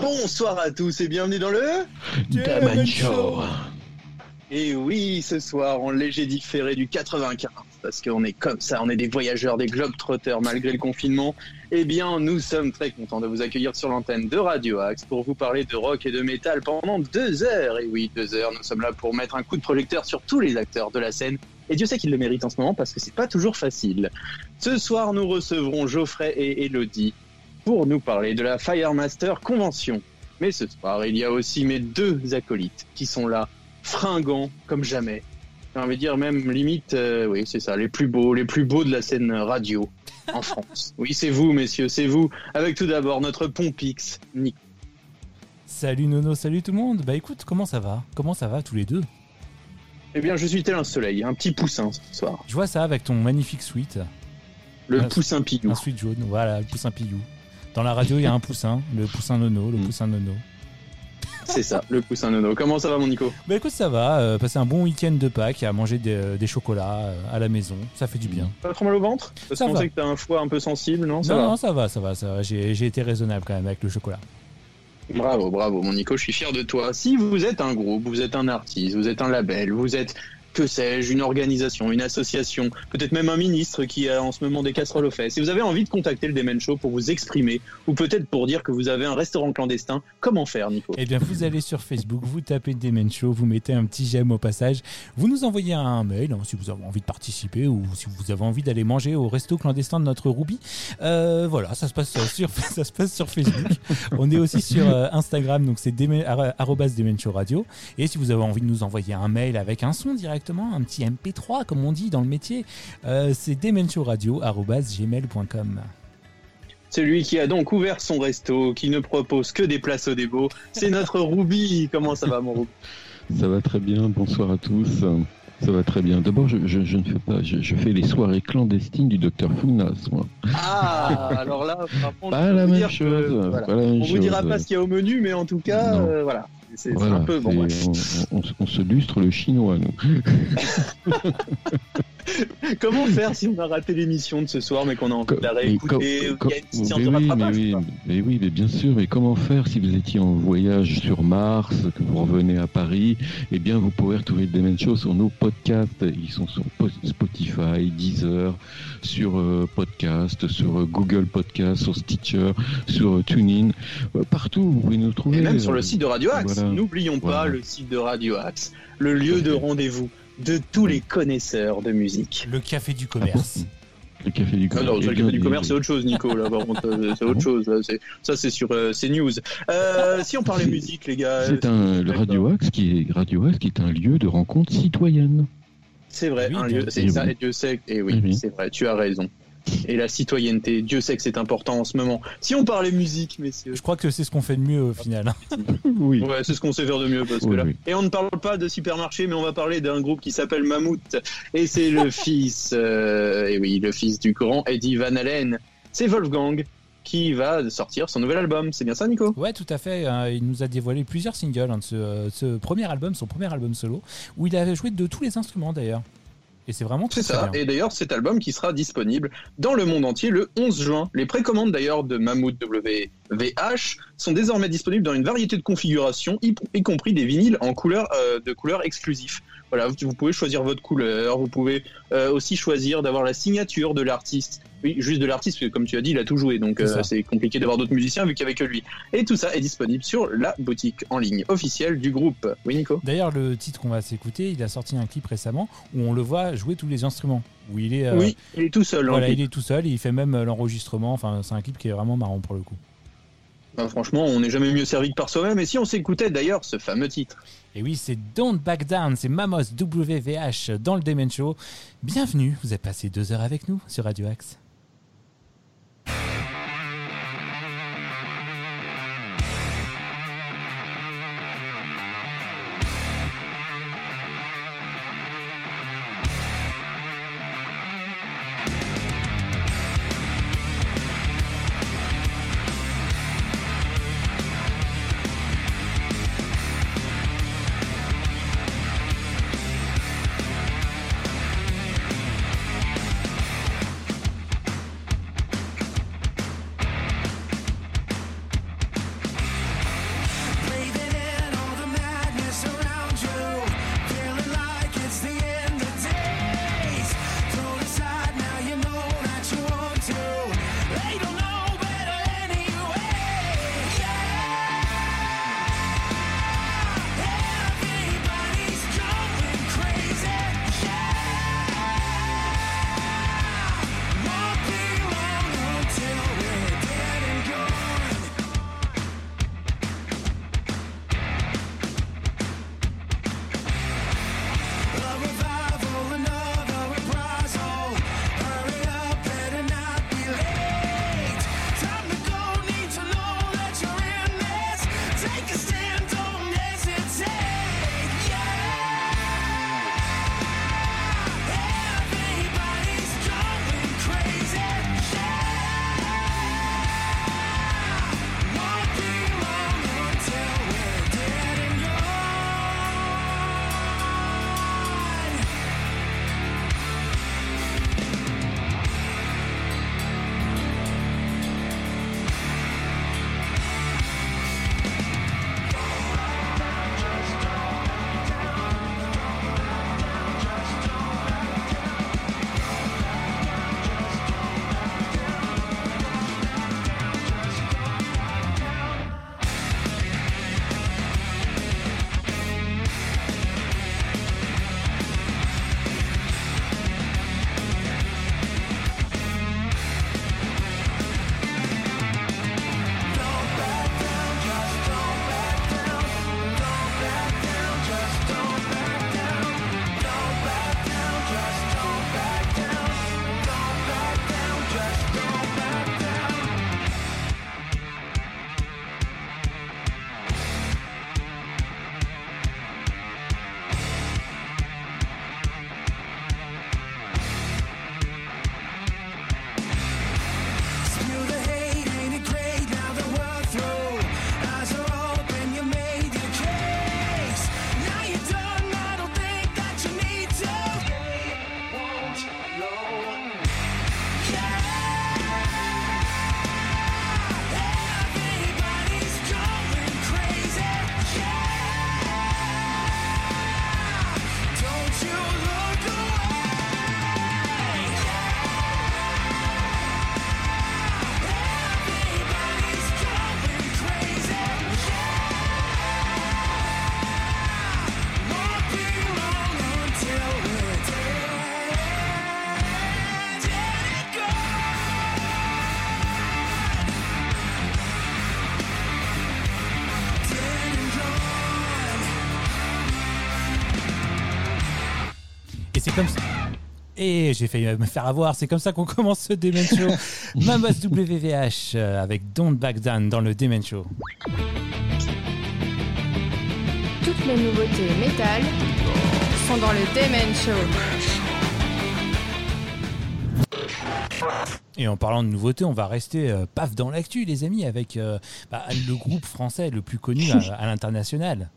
Bonsoir à tous et bienvenue dans le Daman Show. Et oui, ce soir, en léger différé du 95, parce qu'on est comme ça, on est des voyageurs, des globetrotters malgré le confinement. Eh bien, nous sommes très contents de vous accueillir sur l'antenne de Radio Axe pour vous parler de rock et de métal pendant deux heures. Et oui, deux heures, nous sommes là pour mettre un coup de projecteur sur tous les acteurs de la scène. Et Dieu sait qu'ils le méritent en ce moment parce que c'est pas toujours facile. Ce soir, nous recevrons Geoffrey et Elodie pour nous parler de la Firemaster Convention. Mais ce soir, il y a aussi mes deux acolytes qui sont là, fringants comme jamais. J'ai envie de dire même limite, euh, oui, c'est ça, les plus beaux, les plus beaux de la scène radio en France. Oui, c'est vous, messieurs, c'est vous. Avec tout d'abord notre Pompix, Nick. Salut Nono, salut tout le monde. Bah écoute, comment ça va? Comment ça va tous les deux? Eh bien, je suis tel un soleil, un petit poussin ce soir. Je vois ça avec ton magnifique suite. Le poussin pilou. Un suite jaune, voilà, le poussin pillou. Dans la radio, il y a un poussin, le poussin Nono, le Mm. poussin Nono. C'est ça, le poussin nono. Comment ça va, mon Nico? Bah écoute, ça va, euh, passer un bon week-end de Pâques, à manger des, des chocolats euh, à la maison, ça fait du bien. Pas trop mal au ventre? Parce Ça qu'on sait que t'as un foie un peu sensible, non? Ça non, va non, ça va, ça va, ça va. J'ai j'ai été raisonnable quand même avec le chocolat. Bravo, bravo, mon Nico, je suis fier de toi. Si vous êtes un groupe, vous êtes un artiste, vous êtes un label, vous êtes, que sais-je, une organisation, une association, peut-être même un ministre qui a en ce moment des casseroles aux fesses, si vous avez envie de contacter le Demen Show pour vous exprimer, ou peut-être pour dire que vous avez un restaurant clandestin, comment faire, Nico? Eh bien, vous allez sur Facebook, vous tapez Demen Show, vous mettez un petit j'aime au passage, vous nous envoyez un mail hein, si vous avez envie de participer ou si vous avez envie d'aller manger au resto clandestin de notre Ruby. Euh, voilà, ça se passe sur ça se passe sur Facebook. On est aussi sur euh, Instagram, donc c'est Demen- Show Radio. Et si vous avez envie de nous envoyer un mail avec un son directement, un petit MP3 comme on dit dans le métier, euh, c'est demenshowradio@gmail.com. Celui qui a donc ouvert son resto, qui ne propose que des places au débo, c'est notre Ruby. Comment ça va, mon Ruby? Ça va très bien, bonsoir à tous. Ça va très bien. D'abord, je, je- je ne fais pas, je, je fais les soirées clandestines du docteur Founas, moi. Ah, alors là, par contre, Pas la vous même dire que, chose. voilà. pas la même On vous dira chose. pas ce qu'il y a au menu, mais en tout cas, euh, voilà. C'est Voilà, un peu bon. ouais. on, on- on se lustre le chinois, nous. Comment faire si on a raté l'émission de ce soir, mais qu'on a envie de la réécouter mais de oui, rattrapage mais oui, quoi mais oui, mais bien sûr. Mais comment faire si vous étiez en voyage sur Mars, que vous revenez à Paris Eh bien, vous pouvez retrouver le Demen Show sur nos podcasts. Ils sont sur Po- Spotify, Deezer, sur euh, podcast, sur euh, Google Podcast, sur Stitcher, sur euh, TuneIn, Euh, partout. Vous pouvez nous trouver. Et même sur le site de Radio Axe. voilà. N'oublions pas Voilà. le site de Radio Axe, le lieu de rendez-vous de tous les connaisseurs de musique. Le café du commerce. Le café du Ah non, Eh le café du commerce, c'est autre chose, Nico. Là, par contre, euh, c'est autre bon chose. là, c'est- Ça, c'est sur euh, CNews. Euh, si on parlait C'est- musique, les gars, C'est un le. Radio Axe qui est Radio Axe qui est un lieu de rencontre citoyenne. c'est vrai, Oui, un lieu, c'est eh ça. Et Dieu sait, et oui, Eh oui. c'est vrai, tu as raison. Et la citoyenneté, Dieu sait que c'est important en ce moment. Si on parlait musique, messieurs. Je crois que c'est ce qu'on fait de mieux au final. hein. Oui. Ouais, c'est ce qu'on sait faire de mieux parce que Oui, là. oui. Et on ne parle pas de supermarché, mais on va parler d'un groupe qui s'appelle Mammouth. Et c'est le fils, euh, et oui, le fils du grand Eddie Van Halen. C'est Wolfgang qui va sortir son nouvel album. C'est bien ça, Nico? Ouais, tout à fait. euh, il nous a dévoilé plusieurs singles hein, de ce, euh, ce premier album, son premier album solo, où il a joué de tous les instruments d'ailleurs. Et c'est vraiment très, C'est très ça. bien. Et d'ailleurs, cet album qui sera disponible dans le monde entier le 11 juin. Les précommandes d'ailleurs de Mammouth WVH sont désormais disponibles dans une variété de configurations, y, y compris des vinyles en couleur euh, de couleurs exclusifs. Voilà, vous, pouvez choisir votre couleur, vous pouvez euh, aussi choisir d'avoir la signature de l'artiste. Oui, juste de l'artiste, parce que comme tu as dit, il a tout joué, donc C'est euh, c'est compliqué d'avoir d'autres musiciens vu qu'il n'y avait que lui. Et tout ça est disponible sur la boutique en ligne officielle du groupe. Oui, Nico? D'ailleurs, le titre qu'on va s'écouter, il a sorti un clip récemment où on le voit jouer tous les instruments. Où il est, euh, Oui, il est tout seul. en voilà, il est tout seul et il fait même l'enregistrement. Enfin, c'est un clip qui est vraiment marrant pour le coup. Franchement, on n'est jamais mieux servi que par soi-même. Et si on s'écoutait d'ailleurs ce fameux titre Et oui, c'est Don't Back Down, c'est Mamos WVH dans le Demen Show. Bienvenue, vous avez passé deux heures avec nous sur Radio Axe. Et j'ai failli me faire avoir, c'est comme ça qu'on commence ce Demen Show. Mambas WVH euh, avec Don't Back Down dans le Demen Show. Toutes les nouveautés métal sont dans le Demen Show. Et en parlant de nouveautés, on va rester euh, paf dans l'actu, les amis, avec euh, bah, le groupe français le plus connu à, à l'international.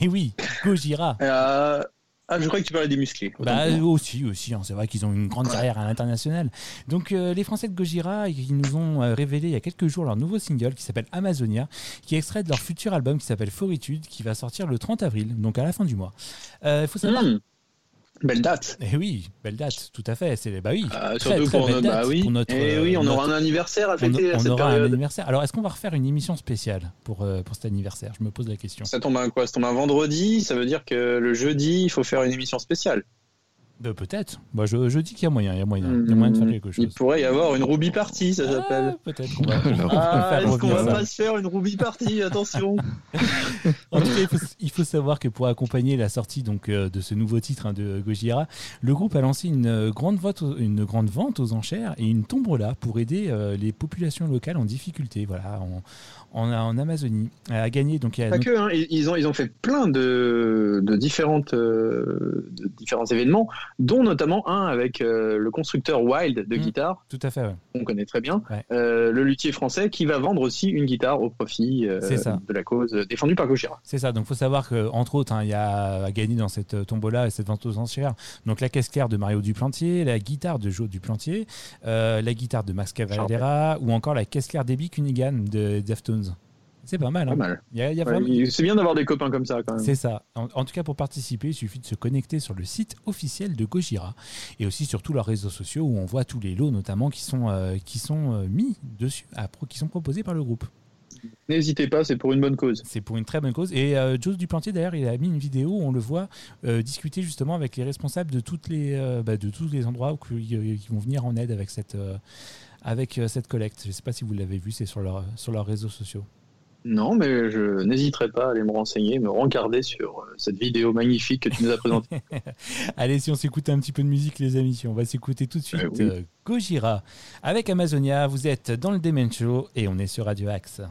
Et oui, Gojira. Euh, ah, je crois que tu parlais des musclés. Bah, aussi, aussi. hein, c'est vrai qu'ils ont une grande carrière à l'international. Donc, euh, les Français de Gojira, ils nous ont euh, révélé il y a quelques jours leur nouveau single qui s'appelle Amazonia, qui est extrait de leur futur album qui s'appelle Foritude, qui va sortir le 30 avril, donc à la fin du mois. Il faut savoir. Hmm. Belle date. Eh oui, belle date, tout à fait. C'est bah oui. Ah, très, surtout très pour, belle notre, date bah oui. pour notre, Et euh, oui, on notre- aura un anniversaire à on, fêter à on cette aura un période. anniversaire. Alors, est-ce qu'on va refaire une émission spéciale pour, euh, pour cet anniversaire? Je me pose la question. Ça tombe un quoi? Ça tombe un vendredi, ça veut dire que le jeudi, il faut faire une émission spéciale. Euh, Peut-être. Bah, je, je dis qu'il y a moyen. Il y a moyen. Il y a moyen de faire quelque Il chose. pourrait y avoir une Ruby Party, ça Ah, s'appelle. Peut-être qu'on va, Ah, faire est-ce qu'on va ça. pas se faire une Ruby Party Attention. En tout cas, il faut, il faut savoir que pour accompagner la sortie donc, euh, de ce nouveau titre hein, de Gojira, le groupe a lancé une euh, grande, vote, une grande vente aux enchères et une tombola pour aider euh, les populations locales en difficulté voilà, en, en, en Amazonie à gagner. Donc, il a- Pas donc- que, hein, ils, ont, ils ont fait plein de, de, différentes, euh, de différents événements, dont notamment un avec euh, le constructeur Wild de Mm. guitare, tout à fait. ouais. qu'on connaît très bien, Ouais. euh, le luthier français, qui va vendre aussi une guitare au profit de la cause défendue par Gojira. C'est ça. Donc, faut savoir que entre autres, hein, il y a à gagner dans cette tombola et cette vente aux enchères. Donc, la caisse claire de Mario Duplantier, la guitare de Joe Duplantier, la guitare de Max Cavalera ou encore la caisse claire d'Ebi Cunningham de Deftones. C'est pas mal. Hein. mal. Ouais, c'est bien d'avoir des copains comme ça quand même. C'est ça. En, en tout cas, pour participer, il suffit de se connecter sur le site officiel de Gojira et aussi sur tous leurs réseaux sociaux où on voit tous les lots notamment qui sont, euh, qui sont euh, mis dessus, à qui sont proposés par le groupe. N'hésitez pas, c'est pour une bonne cause. C'est pour une très bonne cause. Et euh, Joe Duplantier, d'ailleurs, il a mis une vidéo où on le voit euh, discuter justement avec les responsables de, toutes les, euh, bah, de tous les endroits qui, qui vont venir en aide avec cette, avec, euh, cette collecte. Je ne sais pas si vous l'avez vu, c'est sur, leur, sur leurs réseaux sociaux. Non, mais je n'hésiterai pas à aller me renseigner, me rencarder sur euh, cette vidéo magnifique que tu nous as présentée. Allez, si on s'écoute un petit peu de musique, les amis, on va s'écouter tout de suite Eh oui. euh, Gojira avec Amazonia. Vous êtes dans le Demen Show et on est sur Radio Axe.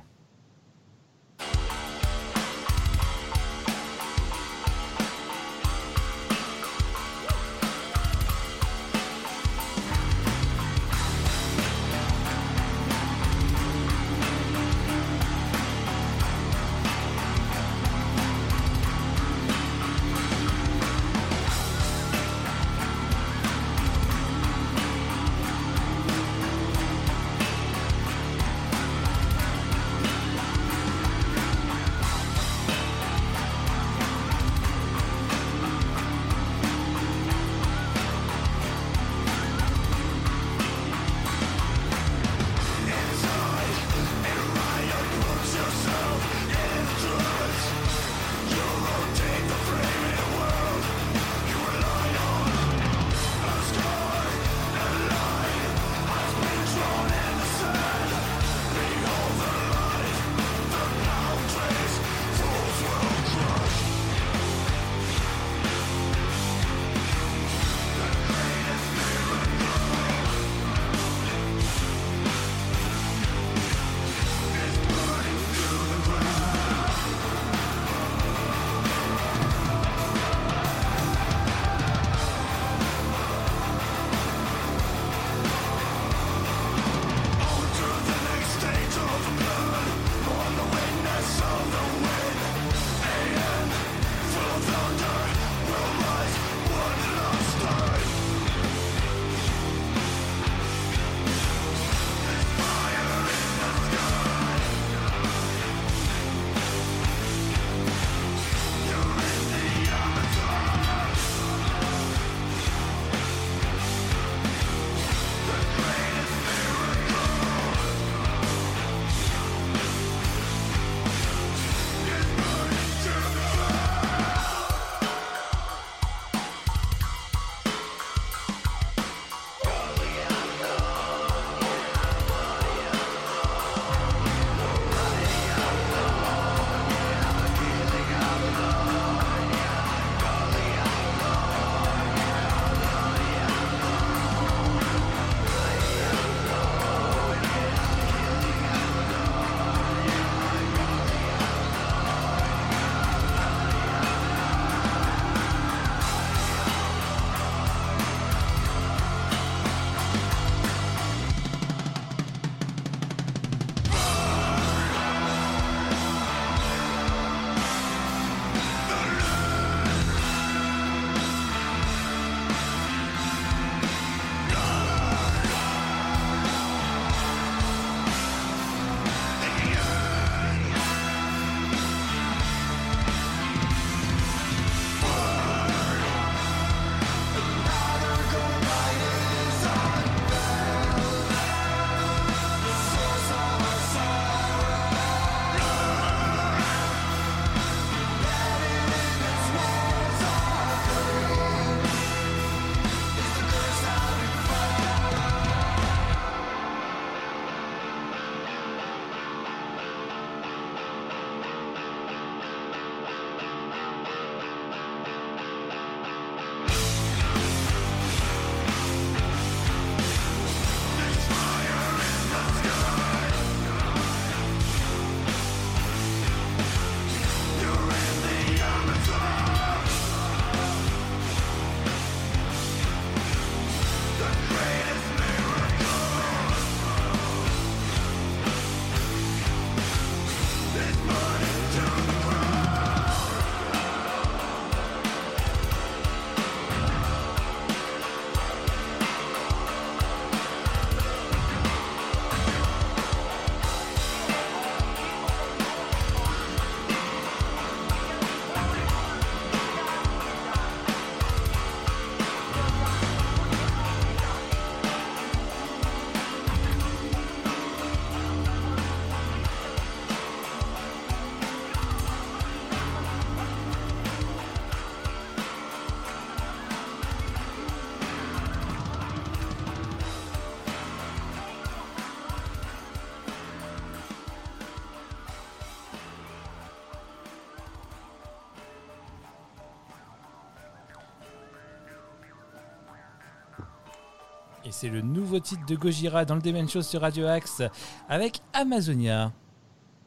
C'est le nouveau titre de Gojira dans le Demen Show sur Radio Axe avec Amazonia.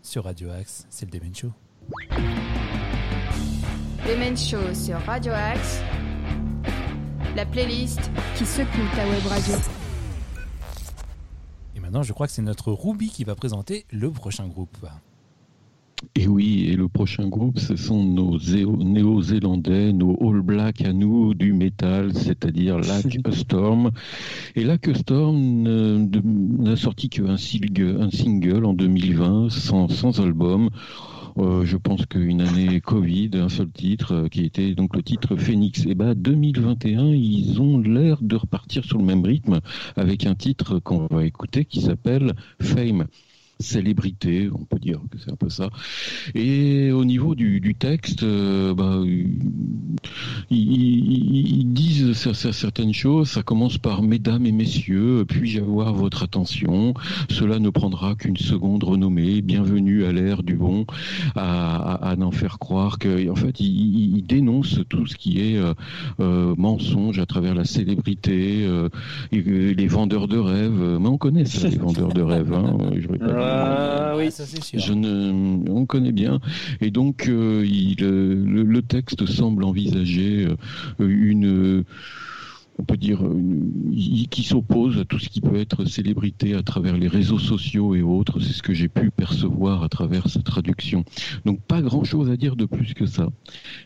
Sur Radio Axe, c'est le Demen Show. Demen Show sur Radio Axe. La playlist qui secoue ta web radio. Et maintenant, je crois que c'est notre Ruby qui va présenter le prochain groupe. Et oui, et le prochain groupe, ce sont nos néo-zélandais, nos All Black à nous du métal, c'est-à-dire Lack Storm. Et Lack Storm n'a sorti qu'un single, un single en 2020, sans, sans album. Euh, je pense qu'une année Covid, un seul titre, euh, qui était donc le titre Phoenix. Et bah 2021, ils ont l'air de repartir sur le même rythme avec un titre qu'on va écouter qui s'appelle Fame célébrité, on peut dire que c'est un peu ça. Et au niveau du, du texte, euh, bah, ils, ils- ils disent cer- cer- certaines choses. Ça commence par Mesdames et Messieurs, puis-je avoir votre attention? Cela ne prendra qu'une seconde renommée. Bienvenue à l'ère du bon, à, à- à n'en faire croire que, en fait, ils, ils- dénoncent tout ce qui est euh, euh, mensonge à travers la célébrité, euh, euh, les vendeurs de rêves. Mais on connaît ça, les vendeurs de rêves. Hein. Ah oui. ça c'est sûr. Je ne, on connaît bien. Et donc, euh, il, euh, le, le texte semble envisager euh, une, on peut dire, une- il- qui s'oppose à tout ce qui peut être célébrité à travers les réseaux sociaux et autres. C'est ce que j'ai pu percevoir à travers cette traduction. Donc, pas grand chose à dire de plus que ça.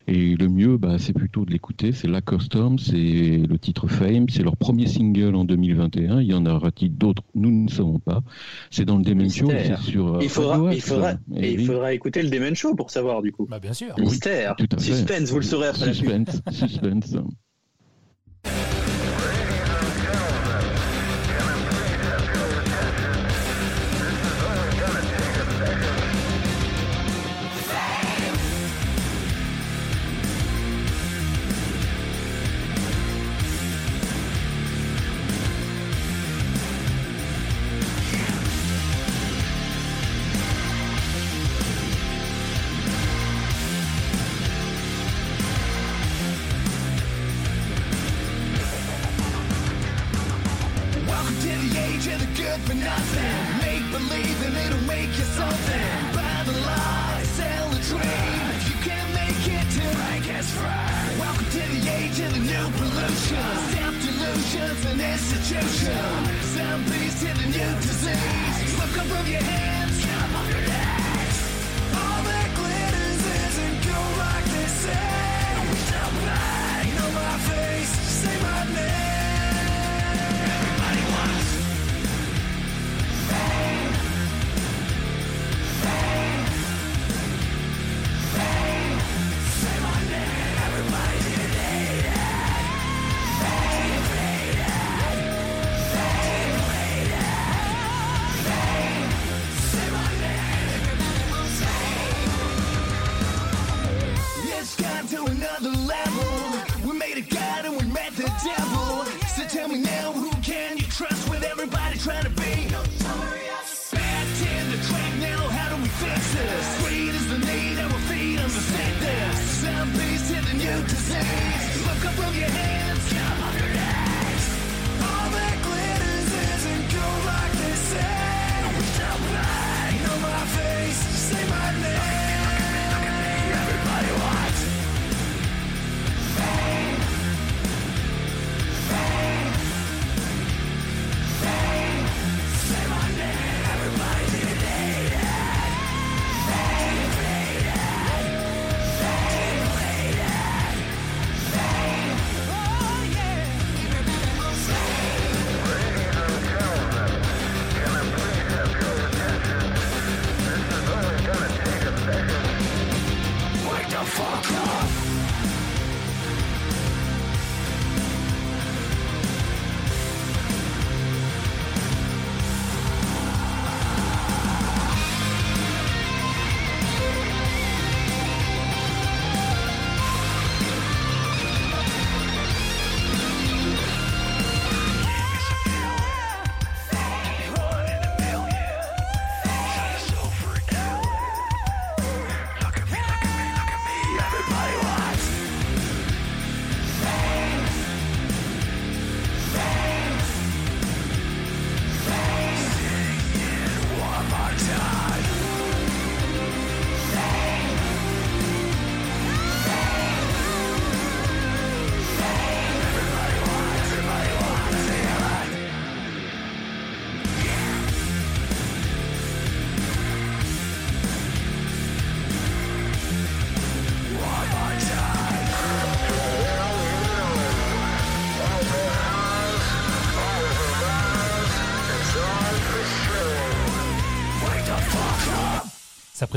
Et le mieux, bah, c'est plutôt de l'écouter. C'est La Custom, c'est le titre Fame, c'est leur premier single en 2021. Il y en aura-t-il d'autres? Nous ne savons pas. C'est dans le Demon Show, c'est sur. euh, Il faudra, Radio il Axe. faudra, Et et il oui, faudra écouter le Demen Show pour savoir du coup. Bah bien sûr. Mystère, tout à fait. suspense, vous le saurez après la pub. Suspense, nothing. Make believe and it'll make you something. Buy the lie, sell the dream. If you can't make it to rank as free. Welcome to the age of the new pollution. Self delusions and institutions.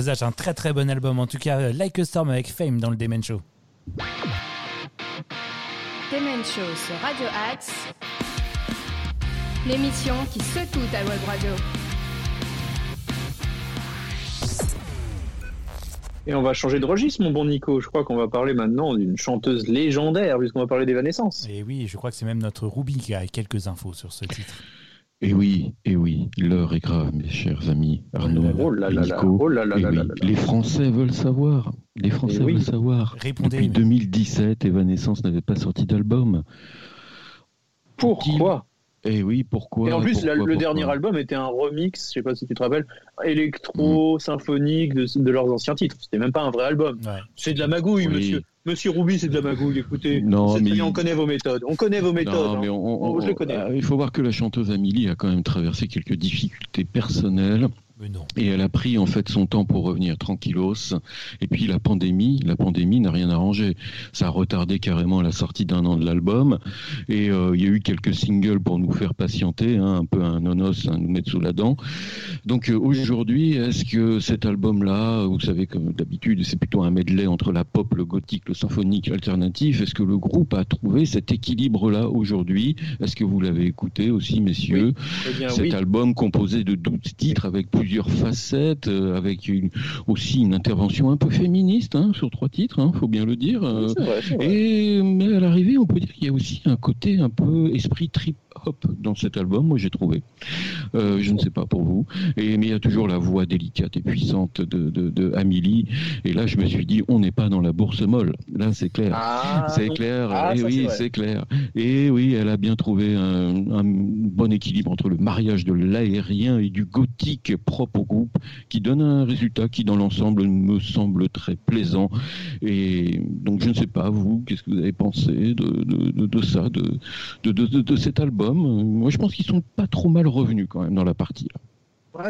Présage un très très bon album. En tout cas, euh, Like a Storm avec Fame dans le Demen Show. Demen Show sur Radio Axe. L'émission qui secoue ta web radio. Et on va changer de registre, mon bon Nico. Je crois qu'on va parler maintenant d'une chanteuse légendaire, puisqu'on va parler d'Evanescence. Et oui, je crois que c'est même notre Ruby qui a quelques infos sur ce titre. Et oui, et oui, l'heure est grave, mes chers amis. Arnaud, Oh là là et là, Nico. oh là là Et là oui, là là. Les Français veulent savoir. Les Français oui. veulent savoir. Répondez. Depuis 2017, Evanescence n'avait pas sorti d'album. Pourquoi? Et oui, pourquoi Et en plus, la- le pourquoi dernier album était un remix, je sais pas si tu te rappelles, électro-symphonique de, de leurs anciens titres. C'était même pas un vrai album. Ouais. C'est de la magouille, Oui. monsieur. Monsieur Rouby, c'est de la magouille. Écoutez, Non, mais- bien, on connaît vos méthodes. On connaît vos méthodes. Non, hein. mais on- on- je le connais. euh, il faut voir que la chanteuse Amélie a quand même traversé quelques difficultés personnelles. Et elle a pris en fait son temps pour revenir tranquillos. Et puis la pandémie, la pandémie n'a rien arrangé. Ça a retardé carrément la sortie d'un an de l'album. Et euh, il y a eu quelques singles pour nous faire patienter, hein, un peu un nonos, un nous mettre sous la dent. Donc euh, aujourd'hui, est-ce que cet album-là, vous savez comme d'habitude, c'est plutôt un medley entre la pop, le gothique, le symphonique, l'alternatif. Est-ce que le groupe a trouvé cet équilibre-là aujourd'hui? Est-ce que vous l'avez écouté aussi, messieurs? Eh bien, cet oui. album composé de 12 titres avec plusieurs facettes, euh, avec une- aussi une intervention un peu féministe hein, sur trois titres, hein, faut bien le dire. euh, vrai. et mais à l'arrivée, on peut dire qu'il y a aussi un côté un peu esprit trip hop dans cet album. Moi, j'ai trouvé. Euh, je ne sais pas pour vous. Et mais il y a toujours la voix délicate et puissante de, de, de Amélie. Et là, je me suis dit, on n'est pas dans la bourse molle. Là, c'est clair. Ah, C'est clair, Ah, et ça, c'est oui, c'est clair. Et oui, elle a bien trouvé un, un bon équilibre entre le mariage de l'aérien et du gothique propre au groupe, qui donne un résultat qui, dans l'ensemble, me semble très plaisant. Et donc, je ne sais pas, vous, qu'est-ce que vous avez pensé de, de, de, ça, de, de- de cet album? Moi, je pense qu'ils sont pas trop mal revenus quand même dans la partie.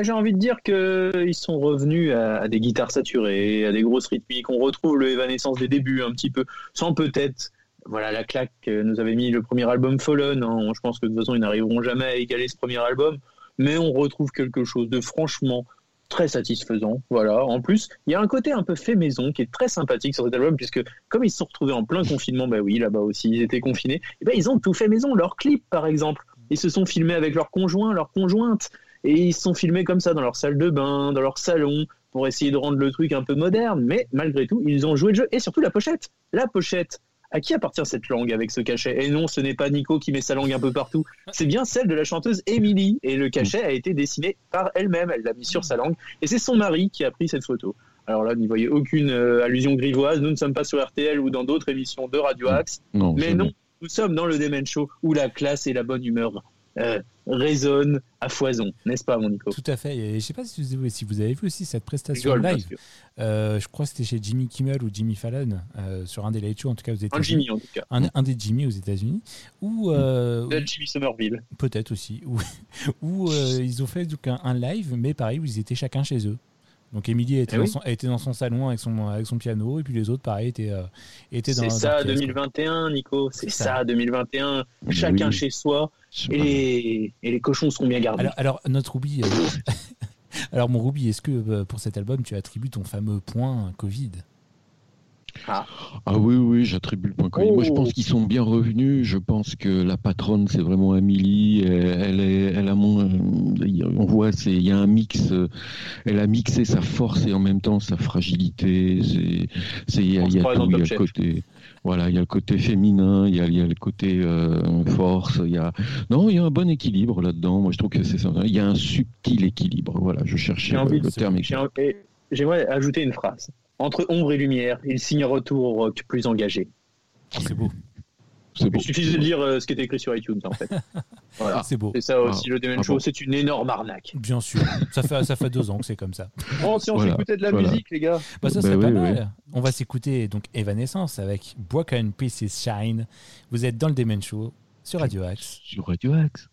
J'ai envie de dire qu'ils sont revenus à, des guitares saturées, à des grosses rythmiques. On retrouve le Evanescence des débuts un petit peu, sans peut-être voilà la claque que nous avait mis le premier album Fallen. hein. Je pense que de toute façon ils n'arriveront jamais à égaler ce premier album, mais on retrouve quelque chose de franchement très satisfaisant. Voilà. En plus, il y a un côté un peu fait maison qui est très sympathique sur cet album, puisque comme ils se sont retrouvés en plein confinement, bah oui, là-bas aussi ils étaient confinés, et ben ils ont tout fait maison. Leurs clips, par exemple, ils se sont filmés avec leurs conjoints, leurs conjointes. Et ils se sont filmés comme ça dans leur salle de bain, dans leur salon, pour essayer de rendre le truc un peu moderne. Mais malgré tout, ils ont joué le jeu. Et surtout la pochette. La pochette. À qui appartient cette langue avec ce cachet? Et non, ce n'est pas Nico qui met sa langue un peu partout. C'est bien celle de la chanteuse Emily. Et le cachet a été dessiné par elle-même. Elle l'a mis sur sa langue. Et c'est son mari qui a pris cette photo. Alors là, n'y voyez aucune euh, allusion grivoise. Nous ne sommes pas sur RTL ou dans d'autres émissions de Radio Axe. Non, Mais non, nous sommes dans le Demen Show où la classe et la bonne humeur euh, résonnent à foison, n'est-ce pas, mon Nico? Tout à fait. Et je ne sais pas si vous, si vous avez vu aussi cette prestation Rigole, live. Euh, je crois que c'était chez Jimmy Kimmel ou Jimmy Fallon, euh, sur un des late shows, en tout cas aux Un États-Unis. Jimmy, en tout cas. Un, un des Jimmy aux États-Unis. Où, euh, De Jimmy Somerville. peut-être aussi. Où, où, euh, ils ont fait donc, un, un live, mais pareil, où ils étaient chacun chez eux. Donc Emily était, Eh dans oui. son, elle était dans son salon avec son, avec son piano, et puis les autres, pareil, étaient, euh, étaient dans C'est ça, la pièce, quoi. 2021, Nico. C'est ça. ça. 2021. Mais Chacun oui. chez soi. Et les, et les cochons seront bien gardés. Alors, alors, notre Ruby. euh, alors, mon Ruby, est-ce que euh, pour cet album, tu attribues ton fameux point Covid? Ah oui, oui, j'attribue le point. Moi, je pense qu'ils sont bien revenus. Je pense que la patronne, c'est vraiment Amélie. Elle, elle est, elle a mon, euh, on voit, c'est, il y a un mix. euh, Elle a mixé sa force et en même temps sa fragilité. C'est, c'est, il y a, il y tout. Il y a le côté, voilà, il y a le côté féminin, il y a, il y a le côté euh, force. Il y a, non, il y a un bon équilibre là-dedans. Moi, je trouve que c'est ça. Il y a un subtil équilibre. Voilà, je cherchais J'ai envie le, le terme. J'aimerais ajouter une phrase. Entre ombre et lumière, il signe un retour au rock plus engagé. Oh, C'est beau. Bon. Il suffit de lire euh, ce qui est écrit sur iTunes, en fait. Voilà. C'est beau. C'est ça aussi, Ah. le Demen Ah Show, bon. c'est une énorme arnaque. Bien sûr. Ça fait, ça fait deux ans que c'est comme ça. Oh, si on Voilà, s'écoutait de la voilà. musique, les gars. Bah, ça Bah serait oui, pas oui. mal. On va s'écouter donc Evanescence avec Broken Pieces Shine. Vous êtes dans le Demen Show sur Radio Axe. Sur Radio Axe.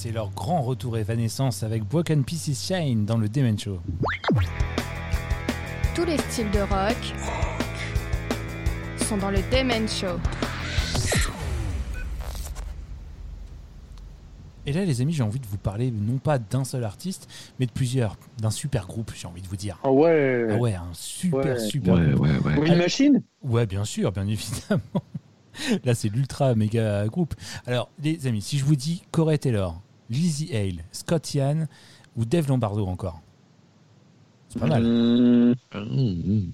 C'est leur grand retour évanescence avec Broken Pieces Shine dans le Demen Show. Tous les styles de rock sont dans le Demen Show. Et là, les amis, j'ai envie de vous parler non pas d'un seul artiste, mais de plusieurs, d'un super groupe, j'ai envie de vous dire. Ah ouais. Ah ouais, un super, Ouais. super Ouais, groupe. ouais, ouais. Green Machine? Ouais, bien sûr, bien évidemment. Là, c'est l'ultra méga groupe. Alors, les amis, si je vous dis Corey Taylor, Lizzie Hale, Scott Ian ou Dave Lombardo encore, c'est pas mal. Mmh, Ah, hum,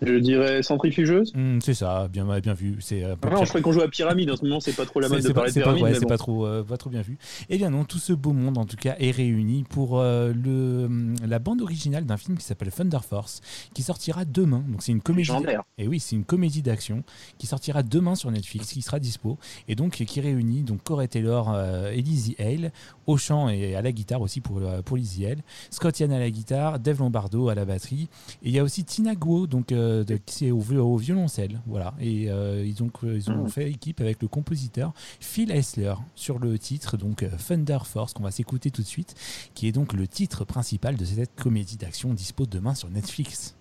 je dirais centrifugeuse. Hmm, c'est ça, bien, bien vu. C'est euh, Ah non, je croyais qu'on jouait à pyramide. En ce moment, c'est pas trop la mode de parler de pyramide. ouais, mais c'est bon. pas trop, euh, pas trop bien vu. Eh bien non, tout ce beau monde en tout cas est réuni pour euh, le, hum, la bande originale d'un film qui s'appelle Thunder Force, qui sortira demain. Donc c'est une comédie. Et oui, c'est une comédie d'action qui sortira demain sur Netflix, qui sera dispo et donc qui réunit donc Corey Taylor euh, et Lizzie Hale au chant et à la guitare aussi pour pour Lizzie Hale, Scott Yann à la guitare, Dave Lombardo à la batterie et il y a aussi Tina Guo donc euh, de- qui est au, au violoncelle, voilà. Et euh, ils ont ils ont Mm. fait équipe avec le compositeur Phil Heisler sur le titre donc euh, Thunder Force qu'on va s'écouter tout de suite, qui est donc le titre principal de cette comédie d'action dispo demain sur Netflix.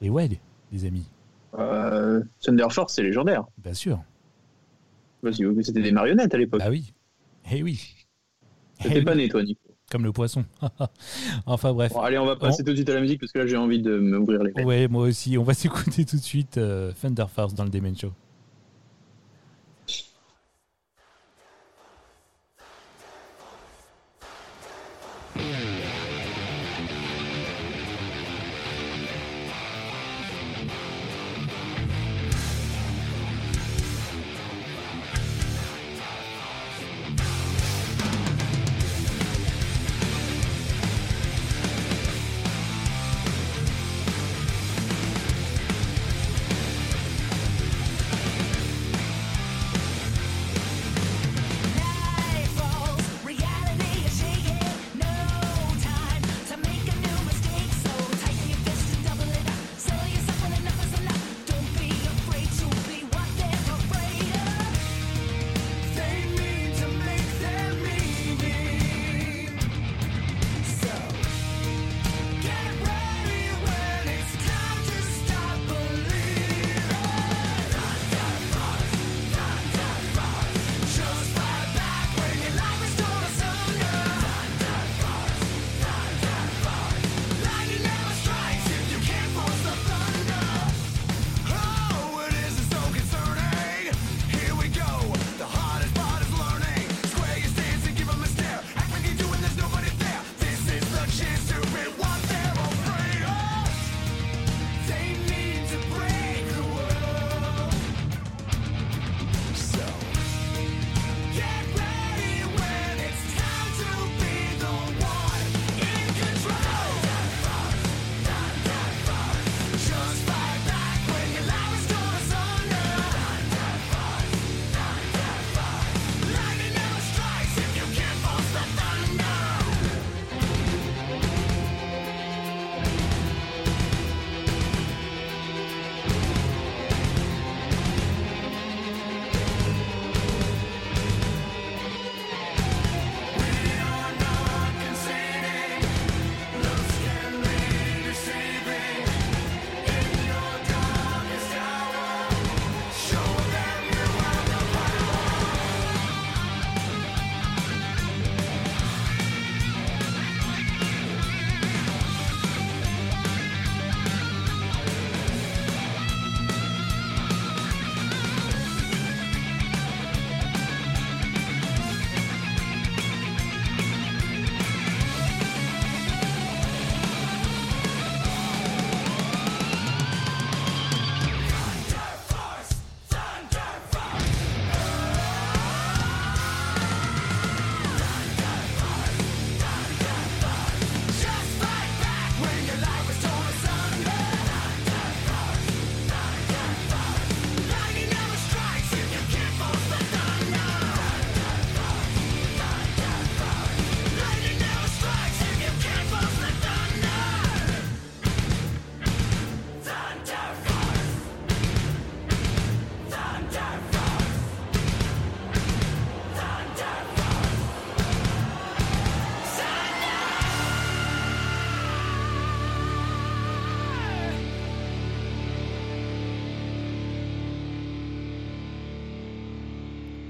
Et ouais, les- amis, Euh, Thunder Force, c'est légendaire. bien sûr. Vas-y, oui, C'était des marionnettes à l'époque. Bah oui. Eh oui. Eh T'étais oui. pas né, toi, Nico. Comme le poisson. enfin bref. Bon, allez, on va passer tout de suite à la musique parce que là, j'ai envie de m'ouvrir les. Ouais, moi aussi. On va s'écouter tout de suite euh, Thunder Force dans le Demon Show.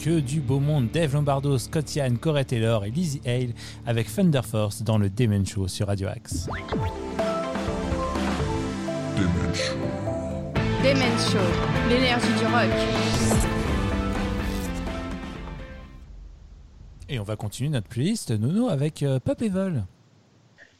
Que du beau monde, Dave Lombardo, Scott Yann, Corey Taylor et Lizzie Hale avec Thunder Force dans le Demon Show sur Radio Axe. Demen Show. Demen Show, l'énergie du rock. Et on va continuer notre playlist Nono avec euh, Pop Evil.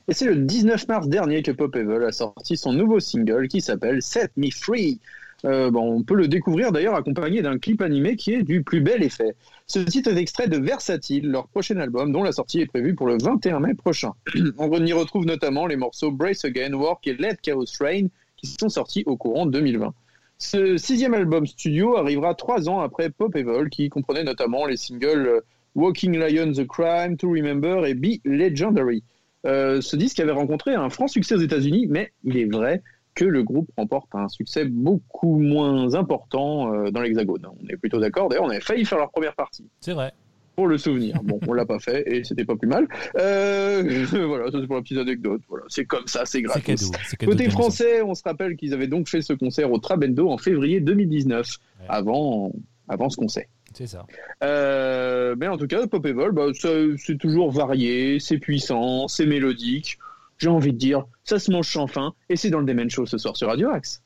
Et c'est le 19 mars dernier que Pop Evil a sorti son nouveau single qui s'appelle Set Me Free. Euh, on peut le découvrir d'ailleurs accompagné d'un clip animé qui est du plus bel effet. Ce titre est extrait de Versatile, leur prochain album dont la sortie est prévue pour le 21 mai prochain. on y retrouve notamment les morceaux Brace Again, Work et Let Chaos Reign qui sont sortis au courant 2020. Ce sixième album studio arrivera trois ans après Pop Evil qui comprenait notamment les singles euh, Walking Lion, The Crime, To Remember et Be Legendary. Euh, ce disque avait rencontré un franc succès aux États-Unis, mais il est vrai que le groupe remporte un succès beaucoup moins important euh, dans l'Hexagone. On est plutôt d'accord. D'ailleurs, on avait failli faire leur première partie C'est vrai. pour le souvenir. Bon, on l'a pas fait et c'était pas plus mal. Euh, voilà, ça c'est pour la petite anecdote. Voilà, c'est comme ça, c'est cadeau Côté français, on se rappelle qu'ils avaient donc fait ce concert au Trabendo en février 2019, Ouais. avant, avant ce sait. C'est ça. Euh, mais en tout cas, Pop Evil, bah, c'est toujours varié, c'est puissant, c'est mélodique. J'ai envie de dire, ça se mange sans fin, et c'est dans le Demen Show ce soir sur Radio Axe.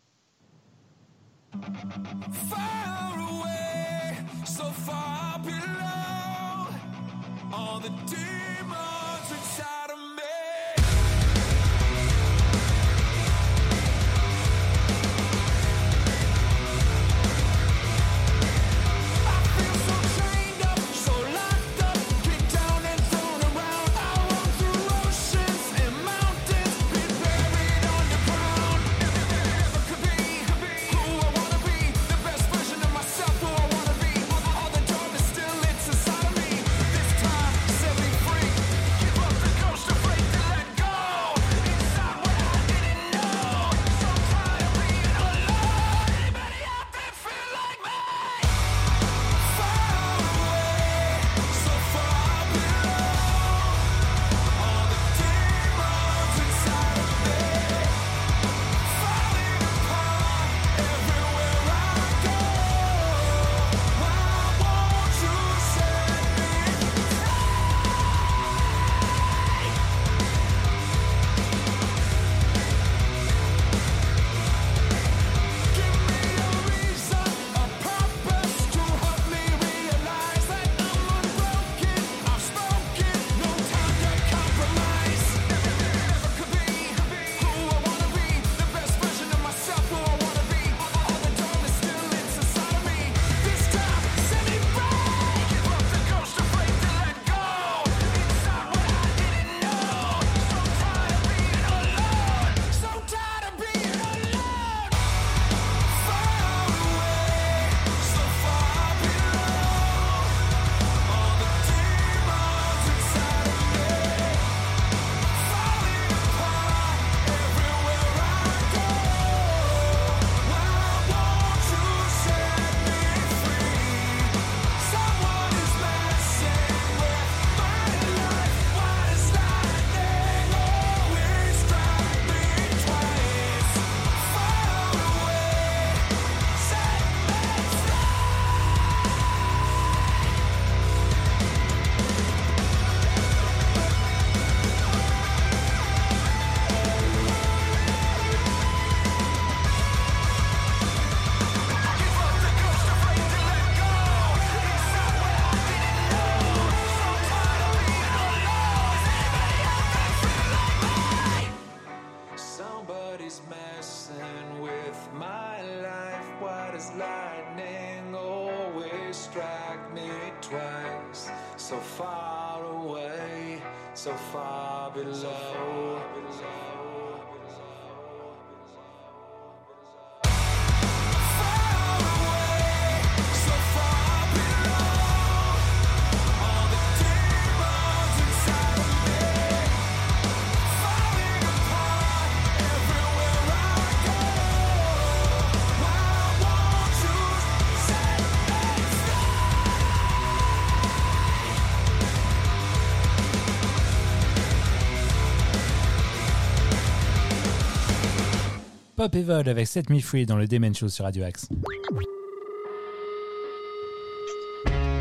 Pop Evil avec Set Me Free dans le Demon Show sur Radio Axe.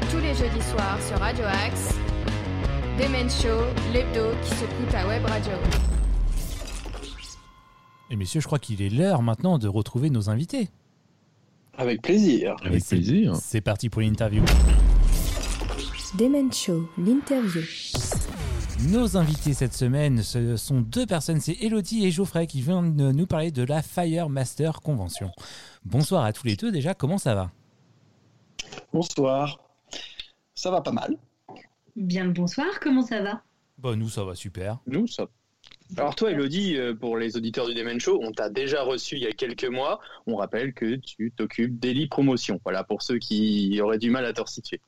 jeudis soirs sur Radio Axe. Demen Show, l'hebdo qui secoue ta web radio. Et messieurs, je crois qu'il est l'heure maintenant de retrouver nos invités. Avec plaisir. Avec Et c'est- plaisir. C'est parti pour l'interview. Demen Show, l'interview. Nos invités cette semaine, ce sont deux personnes, c'est Elodie et Geoffrey qui viennent nous parler de la Fire Master Convention. Bonsoir à tous les deux déjà, comment ça va? Bonsoir. Ça va pas mal. Bien le bonsoir, comment ça va? Bah nous ça va super. Nous, ça. Alors toi, Elodie, euh, pour les auditeurs du Demen Show, on t'a déjà reçu il y a quelques mois. On rappelle que tu t'occupes d'Eli Promotion. Voilà, pour ceux qui auraient du mal à te resituer.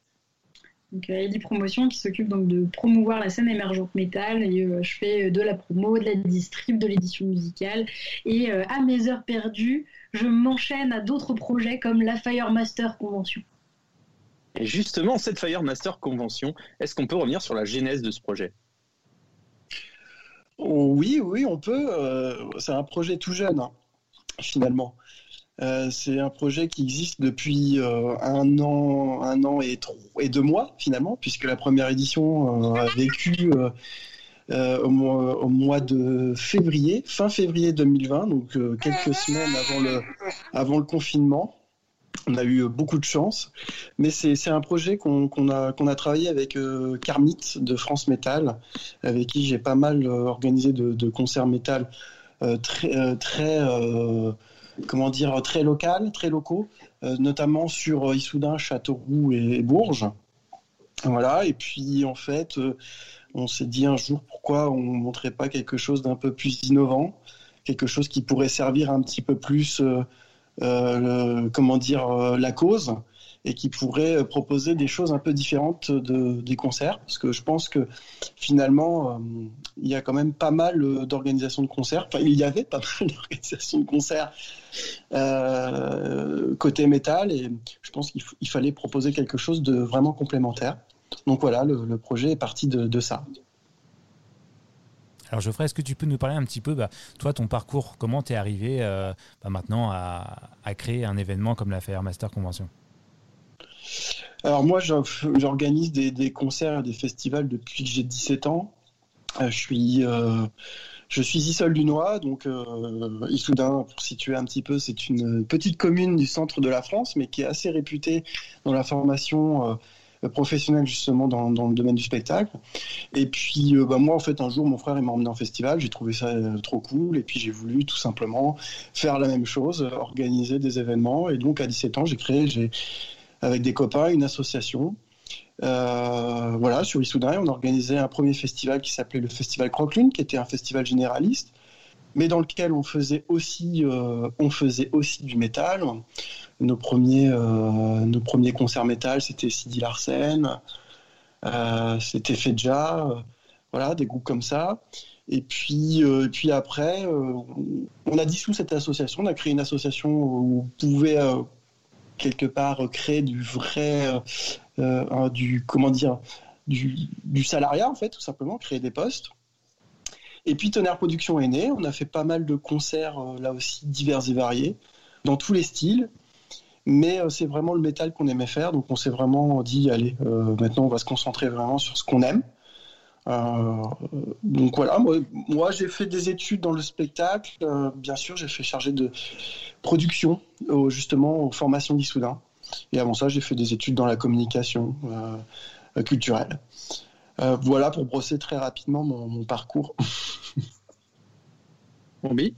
Donc euh, Ellie Promotion qui s'occupe donc de promouvoir la scène émergente métal et euh, je fais euh, de la promo, de la distrib, de l'édition musicale et euh, à mes heures perdues, je m'enchaîne à d'autres projets comme la Fire Master Convention. Et justement, cette Fire Master Convention, est-ce qu'on peut revenir sur la genèse de ce projet? Oui, oui, on peut. euh, c'est un projet tout jeune, hein, finalement. Euh, c'est un projet qui existe depuis euh, un an, un an et, tro- et deux mois, finalement, puisque la première édition euh, a vécu au, mois, de février, fin février 2020, donc quelques semaines avant le, confinement. On a eu beaucoup de chance, mais c'est un projet qu'on a, a travaillé avec euh, Carmit de France Metal, avec qui j'ai pas mal organisé de, concerts métal très, très comment dire, très local, très locaux, euh, notamment sur euh, Issoudun, Châteauroux et, Bourges. Voilà, et puis en fait, euh, on s'est dit un jour pourquoi on ne montrait pas quelque chose d'un peu plus innovant, quelque chose qui pourrait servir un petit peu plus, comment dire, la cause, et qui pourrait euh, proposer des choses un peu différentes de, des concerts, parce que je pense que finalement, euh, il y a quand même pas mal euh, d'organisations de concerts, enfin il y avait pas mal d'organisations de concerts côté métal, et je pense qu'il fallait proposer quelque chose de vraiment complémentaire. Donc voilà, le, projet est parti de, ça. Alors Geoffrey, est-ce que tu peux nous parler un petit peu, bah, toi ton parcours, comment t'es arrivé euh, bah, maintenant à, créer un événement comme la Master Convention? Alors moi, j'or- j'organise des, concerts et des festivals depuis que j'ai 17 ans. Euh, je suis, euh, je suis Issol du Noix, donc euh, Issoudun, pour situer un petit peu, c'est une petite commune du centre de la France, mais qui est assez réputée dans la formation euh, professionnelle justement dans, le domaine du spectacle. Et puis bah, moi, en fait, un jour, mon frère m'a emmené en festival, j'ai trouvé ça trop cool, et puis j'ai voulu tout simplement faire la même chose, organiser des événements. Et donc à 17 ans, j'ai créé, j'ai avec des copains une association. Euh, voilà, sur Issoudun, on organisait un premier festival qui s'appelait le Festival Croque-Lune, qui était un festival généraliste, mais dans lequel on faisait aussi, euh, on faisait aussi du métal. Nos premiers, euh, nos premiers concerts métal, c'était Sidi Larsen, c'était Fedja, voilà, des groupes comme ça. Et puis, puis après, on a dissous cette association, on a créé une association où on pouvait quelque part créer du vrai, euh, euh, du comment dire, du, du salariat en fait, tout simplement, créer des postes. Et puis Tonnerre Production est né. On a fait pas mal de concerts euh, là aussi divers et variés, dans tous les styles. Mais euh, c'est vraiment le métal qu'on aimait faire, donc on s'est vraiment dit allez, euh, maintenant on va se concentrer vraiment sur ce qu'on aime. Euh, donc voilà, moi, moi, j'ai fait des études dans le spectacle. Euh, bien sûr, j'ai fait charger de production au- justement aux formations d'Issoudun. Et avant ça, j'ai fait des études dans la communication euh, euh, culturelle. Euh, voilà pour brosser très rapidement mon, mon parcours. Bombi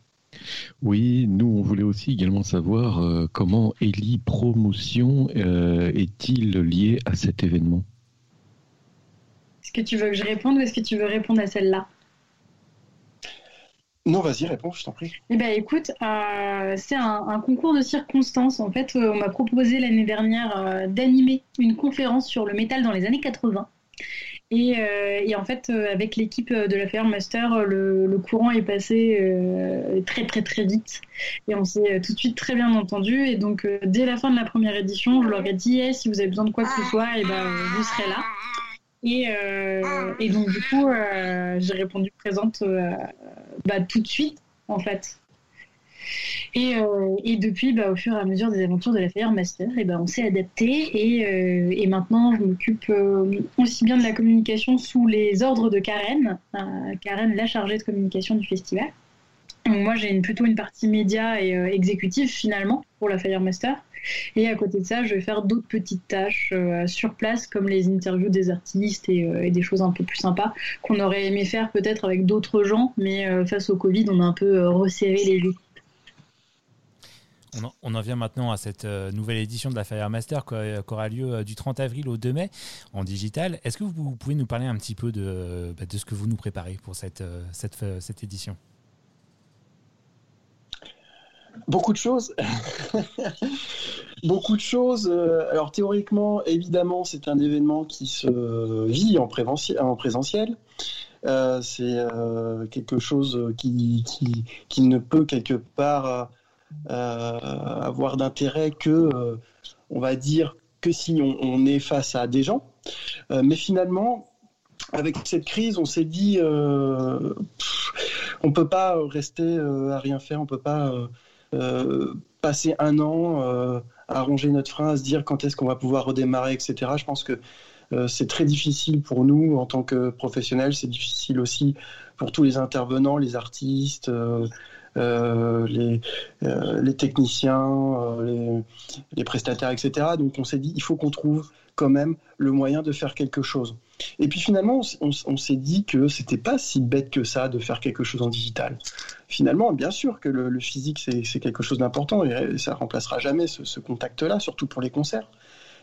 Oui, nous, on voulait aussi également savoir euh, comment Eli Promotion euh, est-il lié à cet événement? Que tu veux que je réponde ou est-ce que tu veux répondre à celle-là? Non, vas-y, réponds, je t'en prie. Eh ben écoute, euh, c'est un, un concours de circonstances. En fait, euh, on m'a proposé l'année dernière euh, d'animer une conférence sur le métal dans les années 80. Et, euh, et en fait, euh, avec l'équipe de la Fire Master, le, le courant est passé euh, très très très vite. Et on s'est tout de suite très bien entendu. Et donc, euh, dès la fin de la première édition, je leur ai dit Eh, si vous avez besoin de quoi que ce soit, et ben, vous serez là. Et, euh, et donc, du coup, euh, j'ai répondu présente euh, bah, tout de suite, en fait. Et, depuis, bah, au fur et à mesure des aventures de la Fire Master, et ben on s'est adapté et, maintenant je m'occupe aussi bien de la communication sous les ordres de Karen, Karen la chargée de communication du festival. Moi j'ai plutôt une partie média et exécutive finalement pour la Fire Master. Et à côté de ça, je vais faire d'autres petites tâches euh, sur place, comme les interviews des artistes et, euh, et des choses un peu plus sympas qu'on aurait aimé faire peut-être avec d'autres gens, mais euh, face au Covid, on a un peu resserré les équipes. On en, vient maintenant à cette nouvelle édition de la Fire Master qui aura lieu du 30 avril au 2 mai en digital. Est-ce que vous, pouvez nous parler un petit peu de, bah, ce que vous nous préparez pour cette édition? Beaucoup de choses. Beaucoup de choses. Euh, Alors théoriquement, évidemment, c'est un événement qui se vit en, en présentiel. Euh, c'est euh, quelque chose qui, ne peut quelque part euh, avoir d'intérêt que, euh, on va dire, que si on, est face à des gens. Euh, mais finalement, avec cette crise, on s'est dit, euh, pff, on peut pas rester euh, à rien faire, on peut pas euh, euh, passer un an euh, à ronger notre frein, à se dire quand est-ce qu'on va pouvoir redémarrer, etc. Je pense que euh, c'est très difficile pour nous en tant que professionnels, c'est difficile aussi pour tous les intervenants, les artistes, euh, euh, les, euh, techniciens, euh, les, prestataires, etc. Donc on s'est dit, il faut qu'on trouve quand même le moyen de faire quelque chose. Et puis finalement, on, on s'est dit que c'était pas si bête que ça de faire quelque chose en digital. Finalement, bien sûr que le, physique, c'est quelque chose d'important et ça remplacera jamais ce, contact-là, surtout pour les concerts.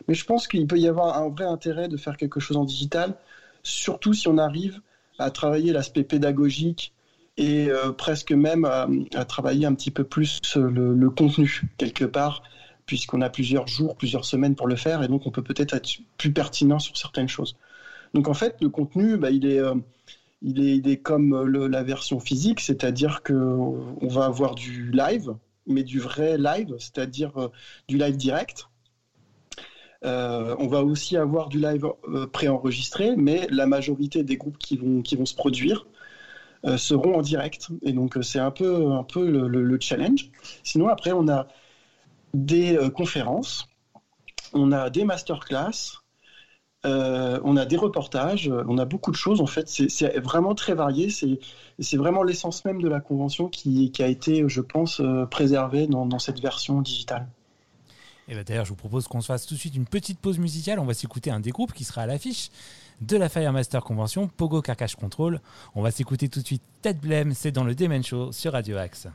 Mais je pense qu'il peut y avoir un vrai intérêt de faire quelque chose en digital, surtout si on arrive à travailler l'aspect pédagogique et euh, presque même à, travailler un petit peu plus le, le contenu, quelque part, puisqu'on a plusieurs jours, plusieurs semaines pour le faire, et donc on peut peut-être être plus pertinent sur certaines choses. Donc en fait, le contenu, bah, il, est, euh, il, est, comme le- la version physique, c'est-à-dire qu'on va avoir du live, mais du vrai live, c'est-à-dire euh, du live direct. Euh, on va aussi avoir du live euh, préenregistré, mais la majorité des groupes qui vont, qui vont se produire euh, seront en direct. Et donc euh, c'est un peu, un peu le, le- le challenge. Sinon, après, on a des euh, conférences, on a des masterclass, euh, on a des reportages, euh, on a beaucoup de choses. En fait, c'est vraiment très varié. C'est vraiment l'essence même de la convention qui, a été, je pense, euh, préservée dans, cette version digitale. Et bah, D'ailleurs, je vous propose qu'on se fasse tout de suite une petite pause musicale. On va s'écouter un des groupes qui sera à l'affiche de la Firemaster Convention, Pogo Carcache Control. On va s'écouter tout de suite Ted Blem, c'est dans le Demen Show sur Radio Axe.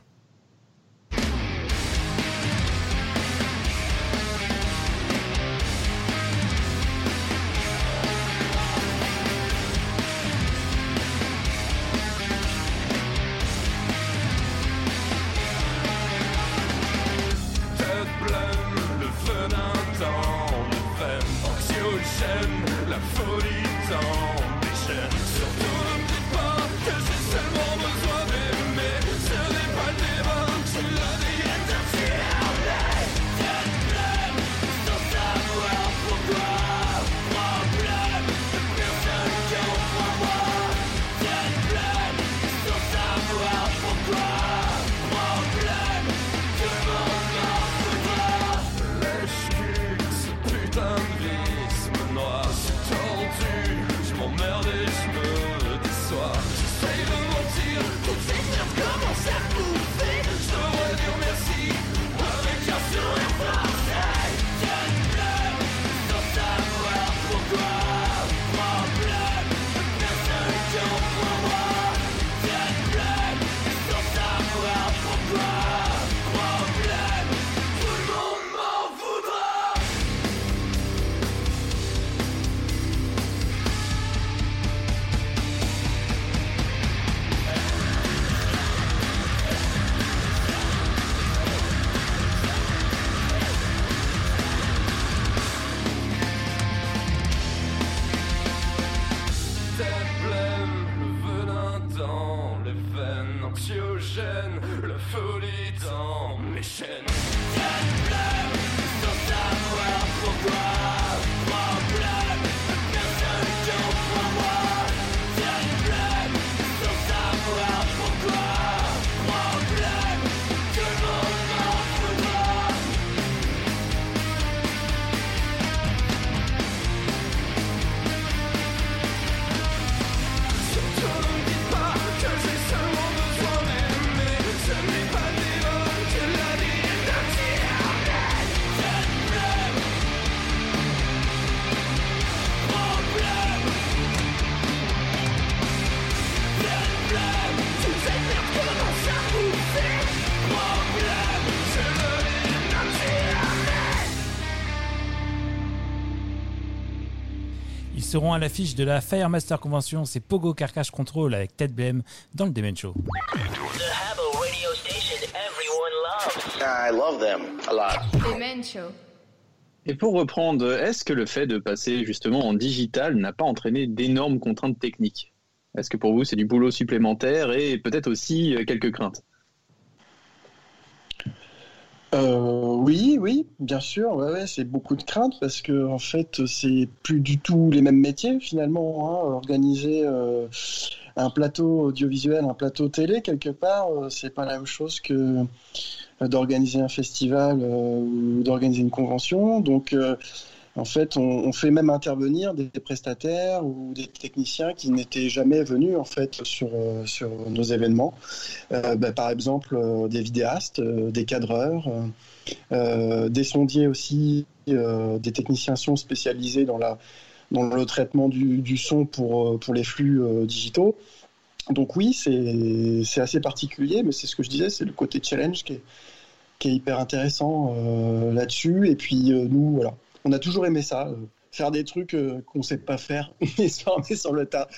Seront à l'affiche de la Firemaster Convention. C'est Pogo Carcache Control avec Ted Blame dans le Show. Demen Show. Et pour reprendre, est-ce que le fait de passer justement en digital n'a pas entraîné d'énormes contraintes techniques? Est-ce que pour vous c'est du boulot supplémentaire et peut-être aussi euh, quelques craintes? Euh, oui, oui, bien sûr, ouais, ouais, c'est beaucoup de crainte parce que en fait, c'est plus du tout les mêmes métiers finalement. hein. Organiser euh, un plateau audiovisuel, un plateau télé quelque part, euh, c'est pas la même chose que euh, d'organiser un festival euh, ou d'organiser une convention. Donc, en fait, on, fait même intervenir des prestataires ou des techniciens qui n'étaient jamais venus en fait sur euh, sur nos événements. Euh, bah, par exemple, euh, des vidéastes, des cadreurs, des sondiers aussi, des techniciens son spécialisés dans la dans le traitement du, du son pour pour les flux digitaux. Donc oui, c'est assez particulier, mais c'est ce que je disais, c'est le côté challenge qui est qui est hyper intéressant là-dessus. Et puis nous, voilà, on a toujours aimé ça, euh, faire des trucs euh, qu'on sait pas faire et se former sur le tas.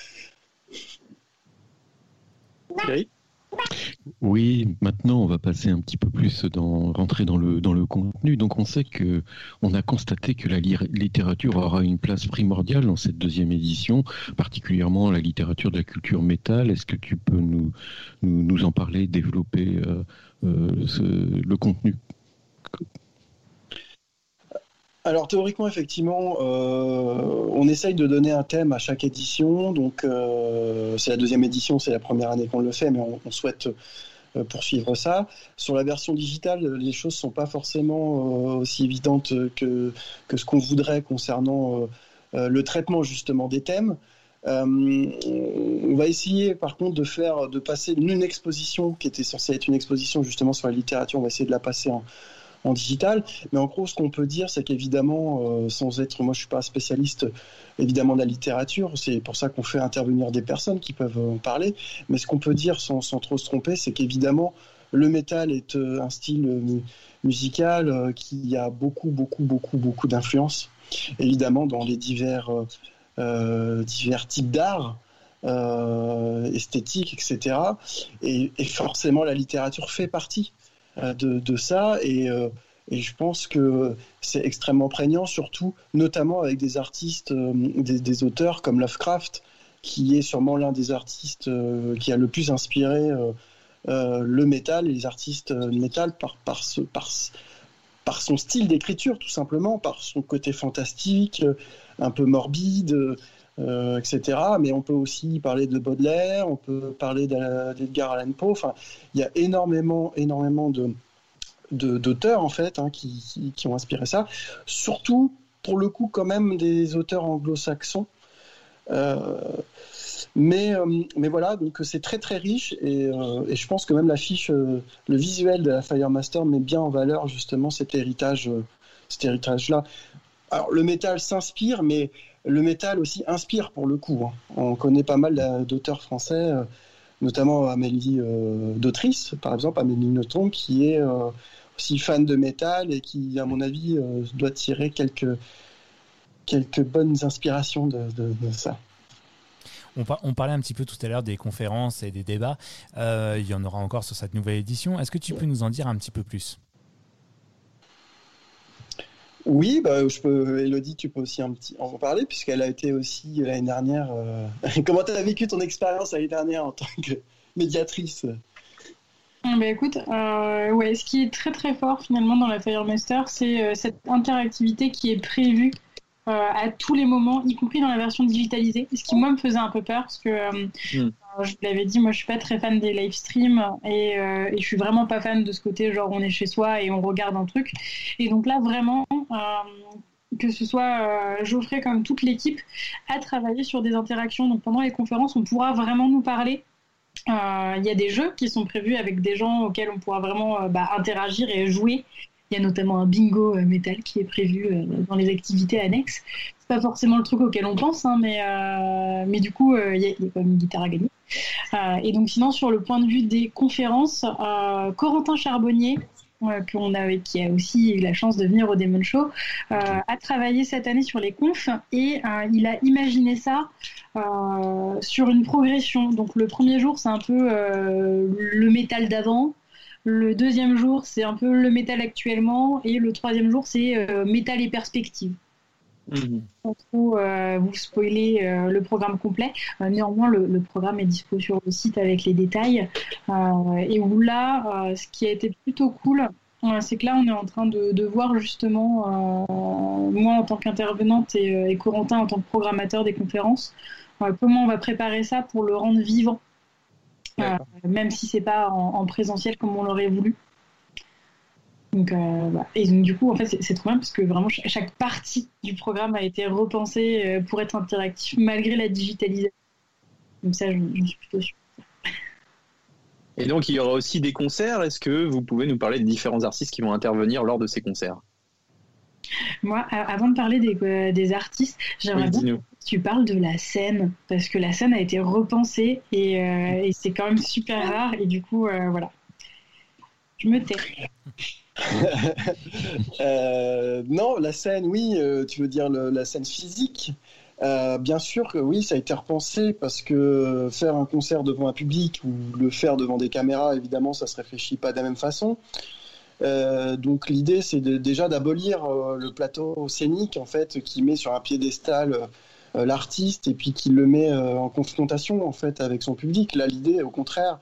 Oui, maintenant on va passer un petit peu plus dans rentrer dans le dans le contenu. Donc on sait que on a constaté que la li- littérature aura une place primordiale dans cette deuxième édition, particulièrement la littérature de la culture métal. Est-ce que tu peux nous nous, nous en parler, développer euh, euh, ce- le contenu? Alors théoriquement, effectivement, euh, on essaye de donner un thème à chaque édition. Donc euh, c'est la deuxième édition, c'est la première année qu'on le fait, mais on, souhaite euh, poursuivre ça. Sur la version digitale, les choses sont pas forcément aussi évidentes que, que ce qu'on voudrait concernant le traitement justement des thèmes. On va essayer par contre de faire, de passer une exposition qui était censée être une exposition justement sur la littérature, on va essayer de la passer en, en digital. Mais en gros, ce qu'on peut dire, c'est qu'évidemment, euh, sans être, moi je suis pas spécialiste évidemment de la littérature, c'est pour ça qu'on fait intervenir des personnes qui peuvent en parler. Mais ce qu'on peut dire sans, sans trop se tromper, c'est qu'évidemment, le métal est euh, un style euh, mu- musical qui a beaucoup, beaucoup, beaucoup, beaucoup d'influence, évidemment, dans les divers, divers types d'art. esthétiques, etc. Et, forcément, la littérature fait partie de, de ça. Et, euh, et je pense que c'est extrêmement prégnant, surtout, notamment avec des artistes, euh, des, auteurs comme Lovecraft, qui est sûrement l'un des artistes euh, qui a le plus inspiré euh, euh, le métal et les artistes euh, métal par, par, ce, par, par son style d'écriture, tout simplement, par son côté fantastique, euh, un peu morbide. Euh, etc. Mais on peut aussi parler de Baudelaire, on peut parler d'Edgar Allan Poe. Enfin, il y a énormément, énormément de d'auteurs en fait hein, qui, qui, ont inspiré ça. Surtout pour le coup quand même des auteurs anglo-saxons. Euh, mais, euh, mais voilà, donc c'est très très riche et, et je pense que même l'affiche, le visuel de la Firemaster met bien en valeur justement cet héritage, cet héritage-là. Alors le métal s'inspire, mais le métal aussi inspire pour le coup. hein. On connaît pas mal d'a- d'auteurs français, euh, notamment Amélie euh, d'Autrice, par exemple, Amélie Nothomb, qui est euh, aussi fan de métal et qui, à mon avis, euh, doit tirer quelques, quelques bonnes inspirations de, de- de ça. On, par- on parlait un petit peu tout à l'heure des conférences et des débats. Il y en aura encore sur cette nouvelle édition. Est-ce que tu peux nous en dire un petit peu plus? Oui, bah, je peux, Elodie, tu peux aussi un petit, en parler, puisqu'elle a été aussi l'année dernière. euh, Comment tu as vécu ton expérience l'année dernière en tant que médiatrice? Ah Bah écoute, euh, ouais, ce qui est très très fort finalement dans la Firemaster, c'est euh, cette interactivité qui est prévue euh, à tous les moments, y compris dans la version digitalisée. Ce qui moi me faisait un peu peur parce que euh, Mm. euh, je vous l'avais dit, moi je suis pas très fan des live streams et, euh, et je suis vraiment pas fan de ce côté genre on est chez soi et on regarde un truc. Et donc là vraiment. euh, que ce soit euh, Geoffrey comme toute l'équipe, a travaillé sur des interactions. Donc pendant les conférences, on pourra vraiment nous parler euh, Il y a des jeux qui sont prévus avec des gens auxquels on pourra vraiment euh, bah, interagir et jouer. Il y a notamment un bingo euh, métal qui est prévu euh, dans les activités annexes. C'est pas forcément le truc auquel on pense, hein, mais, euh, mais du coup, il y, a- il y a quand même une guitare à gagner. Et donc, sinon, sur le point de vue des conférences, Corentin Charbonnier qu'on a, qui a aussi eu la chance de venir au Demon Show, euh, a travaillé cette année sur les confs et euh, il a imaginé ça euh, sur une progression. Donc le premier jour, c'est un peu le métal d'avant. Le deuxième jour, c'est un peu le métal actuellement. Et le troisième jour, c'est euh, métal et perspective. Mhm. Sans trop euh, vous spoiler euh, le programme complet. Euh, néanmoins, le, le programme est dispo sur le site avec les détails. Et où là, ce qui a été plutôt cool, c'est que là, on est en train de, de voir justement, moi en tant qu'intervenante et, et Corentin en tant que programmateur des conférences, comment on va préparer ça pour le rendre vivant. Euh, même si c'est pas en, en présentiel comme on l'aurait voulu. Donc, euh. Et donc, du coup, en fait, c'est trop bien parce que vraiment, cha- chaque partie du programme a été repensée euh, pour être interactif malgré la digitalisation. Donc, ça, j'en suis plutôt sûre. Et donc, il y aura aussi des concerts. Est-ce que vous pouvez nous parler des différents artistes qui vont intervenir lors de ces concerts? Moi, avant de parler des, euh, des artistes, j'aimerais Oui, bien tu parles de la scène parce que la scène a été repensée et, euh, c'est quand même super rare. Et du coup, euh, voilà. Je me tais. Euh, non, la scène, oui, tu veux dire la scène physique? Bien sûr que oui, ça a été repensé parce que faire un concert devant un public ou le faire devant des caméras, évidemment, ça se réfléchit pas de la même façon. Donc l'idée, c'est déjà d'abolir le plateau scénique en fait, qui met sur un piédestal l'artiste et puis qui le met euh, en confrontation en fait avec son public. Là, l'idée, au contraire,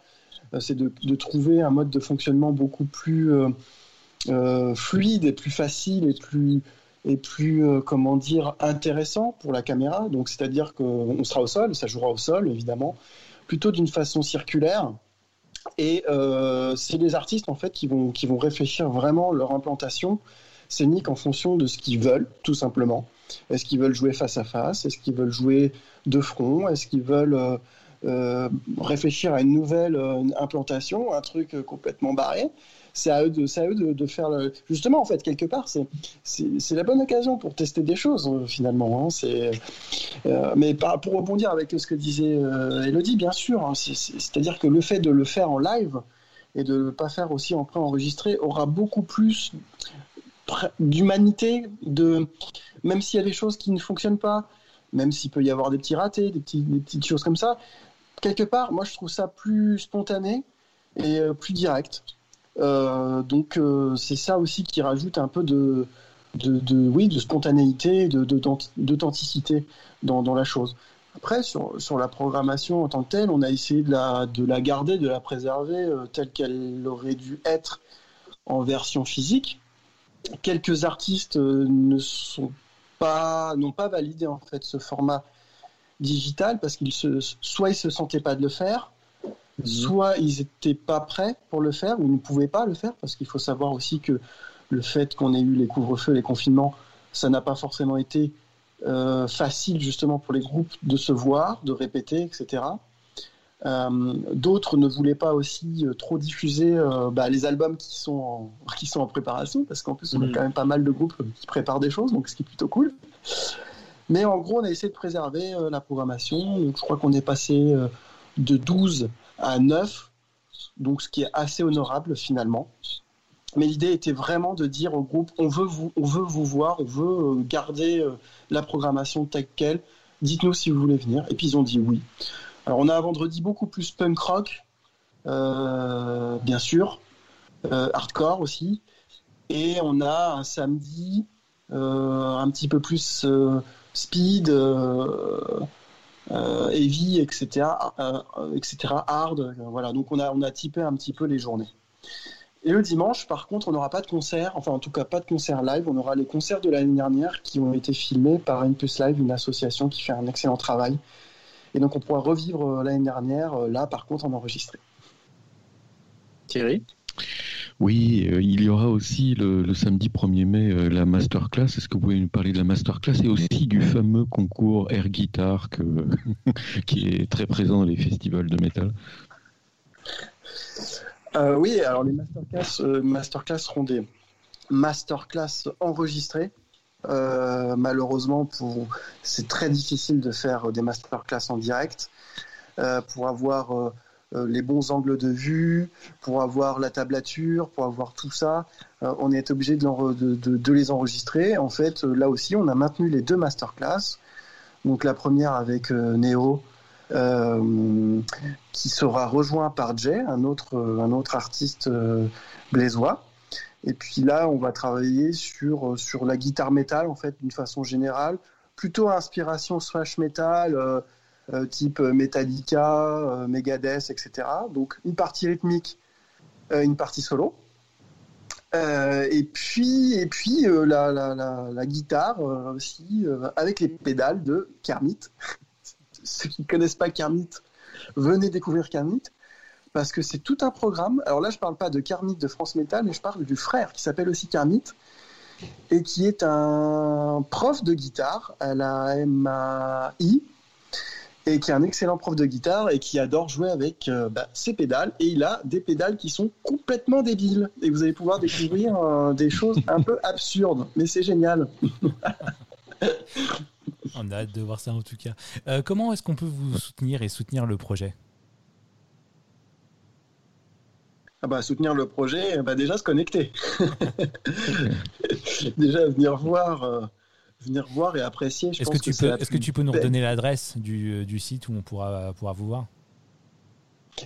euh, c'est de, de trouver un mode de fonctionnement beaucoup plus euh, euh, fluide et plus facile et plus et plus euh, comment dire intéressant pour la caméra. Donc c'est-à-dire qu'on sera au sol, ça jouera au sol évidemment, plutôt d'une façon circulaire. Et euh, c'est les artistes en fait qui vont qui vont réfléchir vraiment leur implantation scénique en fonction de ce qu'ils veulent, tout simplement. Est-ce qu'ils veulent jouer face à face? Est-ce qu'ils veulent jouer de front? Est-ce qu'ils veulent euh, euh, réfléchir à une nouvelle euh, implantation, un truc complètement barré? C'est à eux de, à eux de, faire justement en fait quelque part c'est la bonne occasion pour tester des choses finalement hein. mais pour rebondir avec ce que disait euh, Elodie bien sûr hein, c'est- c'est- c'est-à-dire que le fait de le faire en live et de ne pas faire aussi en pré-enregistré aura beaucoup plus d'humanité de même s'il y a des choses qui ne fonctionnent pas même s'il peut y avoir des petits ratés des, petites choses comme ça quelque part moi je trouve ça plus spontané et euh, plus direct euh, donc euh, c'est ça aussi qui rajoute un peu de, de, oui, de spontanéité, de, de- d'authenticité dans, dans la chose. Après, sur, la programmation en tant que telle, on a essayé de la, de la garder, de la préserver telle qu'elle aurait dû être en version physique. Quelques artistes ne sont pas, n'ont pas validé en fait ce format digital parce qu'ils se, soit ils se sentaient pas de le faire, soit ils n'étaient pas prêts pour le faire ou ne pouvaient pas le faire parce qu'il faut savoir aussi que le fait qu'on ait eu les couvre-feux, les confinements, ça n'a pas forcément été euh, facile justement pour les groupes de se voir, de répéter, etc. Euh, D'autres ne voulaient pas aussi euh, trop diffuser euh, bah, les albums qui sont en, qui sont en préparation parce qu'en plus on a Mhm. quand même pas mal de groupes qui préparent des choses, donc ce qui est plutôt cool. Mais en gros, on a essayé de préserver euh, la programmation. Donc, je crois qu'on est passé de 12 à 9, donc ce qui est assez honorable finalement. Mais l'idée était vraiment de dire au groupe on veut vous, on veut vous voir, on veut garder la programmation telle quelle. Dites-nous si vous voulez venir. Et puis ils ont dit oui. On a un vendredi beaucoup plus punk rock, euh, bien sûr, euh, hardcore aussi. Et on a un samedi euh, un petit peu plus speed, heavy, etc., etc., hard. voilà, donc on a, on a typé un petit peu les journées. Et le dimanche, par contre, on n'aura pas de concert, enfin en tout cas pas de concert live. On aura les concerts de l'année dernière qui ont été filmés par Plus Live, une association qui fait un excellent travail. Et donc on pourra revivre euh, l'année dernière, euh, là par contre en enregistré. Thierry? Oui, euh, il y aura aussi le, le samedi 1er mai euh, la masterclass. Est-ce que vous pouvez nous parler de la masterclass et aussi du fameux concours Air Guitar que, qui est très présent dans les festivals de métal? Euh, oui, alors les masterclass, euh, masterclass seront des masterclass enregistrées. Euh, malheureusement, pour... c'est très difficile de faire des masterclass en direct. Euh, pour avoir euh, euh, les bons angles de vue, pour avoir la tablature, pour avoir tout ça, euh, on est obligé de, de- de- de les enregistrer. En fait, euh, là aussi, on a maintenu les deux masterclass. Donc la première avec euh, euh, qui sera rejoint par Jay, un autre, euh, un autre artiste euh, blésois. Et puis là, on va travailler sur, euh, sur la guitare métal, en fait, d'une façon générale, plutôt inspiration thrash metal, euh, euh, type Metallica, euh, Megadeth, etc. Donc une partie rythmique, une partie solo. Et puis, et puis la, la, la, la guitare aussi, avec les pédales de Kermit. Ceux qui ne connaissent pas Kermit, venez découvrir Kermit, parce que c'est tout un programme. Alors là, je ne parle pas de Kermit de France Metal, mais je parle du frère qui s'appelle aussi Kermit, et qui est un prof de guitare à la MAI, et qui est un excellent prof de guitare et qui adore jouer avec euh, bah, ses pédales. Et il a des pédales qui sont complètement débiles. Et vous allez pouvoir découvrir euh, des choses un peu absurdes, mais c'est génial. On a hâte de voir ça en tout cas. Euh, comment est-ce qu'on peut vous soutenir et soutenir le projet? Ah bah, soutenir le projet, bah, déjà se connecter. déjà venir voir, euh, venir voir et apprécier. Est-ce que, tu peux, est-ce que tu peux nous redonner l'adresse du, euh, du site où on pourra, pourra vous voir?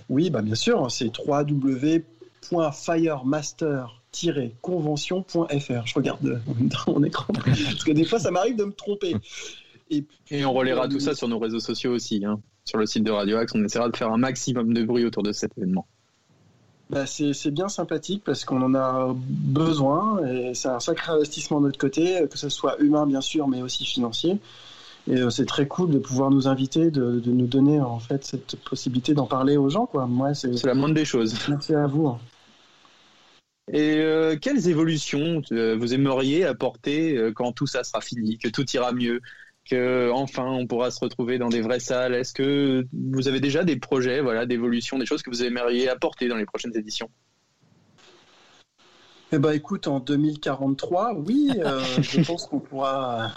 Oui, bah bien sûr, c'est www.firemaster-convention.fr. Je regarde euh, même temps mon écran parce que des fois ça m'arrive de me tromper. Et, puis, Et on relaiera euh, tout ça sur nos réseaux sociaux aussi. hein. Sur le site de Radio Axe, on essaiera de faire un maximum de bruit autour de cet événement. Bah, c'est bien sympathique parce qu'on en a besoin et c'est un sacré investissement de notre côté, que ce soit humain bien sûr, mais aussi financier. Et euh, c'est très cool de pouvoir nous inviter, de, de nous donner en fait cette possibilité d'en parler aux gens. Quoi. Moi, c'est C'est la moindre des choses. merci à vous. Et euh, quelles évolutions euh, vous aimeriez apporter quand tout ça sera fini, que tout ira mieux, que enfin on pourra se retrouver dans des vraies salles Est-ce que vous avez déjà des projets, voilà, d'évolution, des choses que vous aimeriez apporter dans les prochaines éditions? Eh ben, écoute, en 2043, oui, euh, je pense qu'on pourra.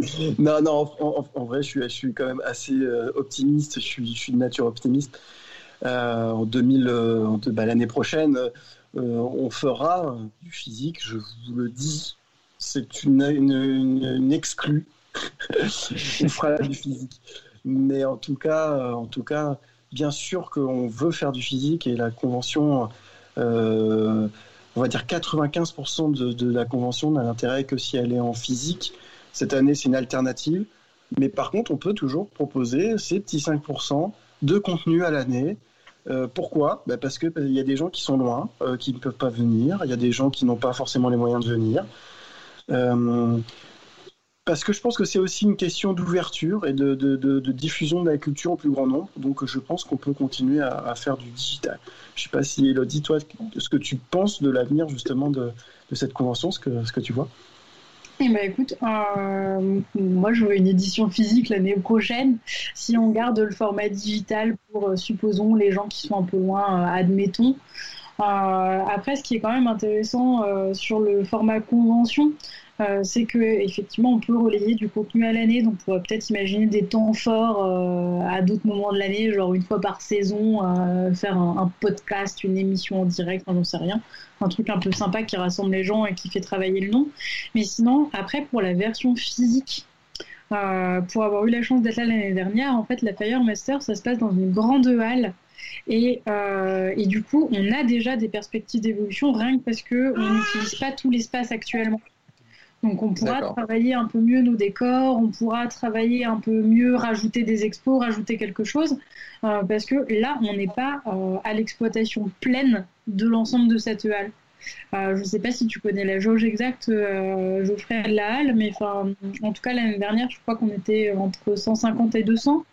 non, non, en, en- en vrai, je suis, je suis quand même assez euh, optimiste. Je suis, je suis de nature optimiste. Euh, en 2000, euh, en deux- bah, l'année prochaine, on fera du physique. Je vous le dis, c'est une, une, une, une exclue. On fera du physique. Mais en tout cas, euh, en tout cas, bien sûr qu'on veut faire du physique et la convention. euh, on va dire 95% de, la convention n'a l'intérêt que si elle est en physique. Cette année, c'est une alternative. Mais par contre, on peut toujours proposer ces petits 5% de contenu à l'année. Euh, pourquoi? Bah Parce qu'il y a des gens qui sont loin, qui ne peuvent pas venir. Il y a des gens qui n'ont pas forcément les moyens de venir. Parce que je pense que c'est aussi une question d'ouverture et de, diffusion de la culture au plus grand nombre. Donc je pense qu'on peut continuer à, faire du digital. Je sais pas si Elodie, toi, ce que tu penses de l'avenir justement de, cette convention, ce que, tu vois? Eh ben, écoute, euh, moi je veux une édition physique l'année prochaine. Si on garde le format digital pour, euh, supposons, les gens qui sont un peu loin, euh, admettons. Euh, après, ce qui est quand même intéressant sur le format convention, euh, c'est que effectivement on peut relayer du contenu à l'année. Donc, on pourrait peut-être imaginer des temps forts euh, à d'autres moments de l'année, genre une fois par saison, euh, faire un, podcast, une émission en direct, j'en sais rien, un truc un peu sympa qui rassemble les gens et qui fait travailler le nom. Mais sinon, après, pour la version physique, pour avoir eu la chance d'être là l'année dernière, en fait, la Fire Master, ça se passe dans une grande halle. Et, et du coup, on a déjà des perspectives d'évolution, rien que parce qu'on n'utilise pas tout l'espace actuellement. Donc, on pourra travailler un peu mieux nos décors, on pourra travailler un peu mieux, rajouter des expos, rajouter quelque chose, euh, parce que là, on n'est pas euh, à l'exploitation pleine de l'ensemble de cette halle. Euh, je ne sais pas si tu connais la jauge exacte, Geoffrey, de la halle, mais en tout cas, l'année dernière, je crois qu'on était entre 150 et 200.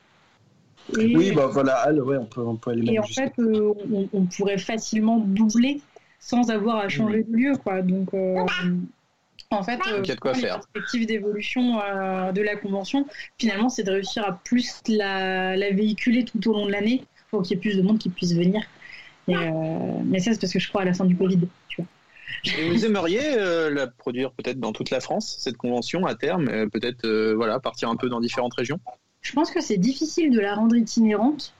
Et, Oui, bah voilà, Al, ouais, on peut, on peut aller et même en fait, on, on pourrait facilement doubler sans avoir à changer de lieu, quoi. Donc, en fait, euh, il y a de quoi les faire. perspectives d'évolution euh, de la convention, finalement, c'est de réussir à plus la, la véhiculer tout au long de l'année pour qu'il y ait plus de monde qui puisse venir. Et, euh, mais ça, c'est parce que je crois à la fin du Covid, tu vois. Et vous aimeriez euh, la produire peut-être dans toute la France, cette convention à terme, peut-être voilà, partir un peu dans différentes régions? Je pense que c'est difficile de la rendre itinérante.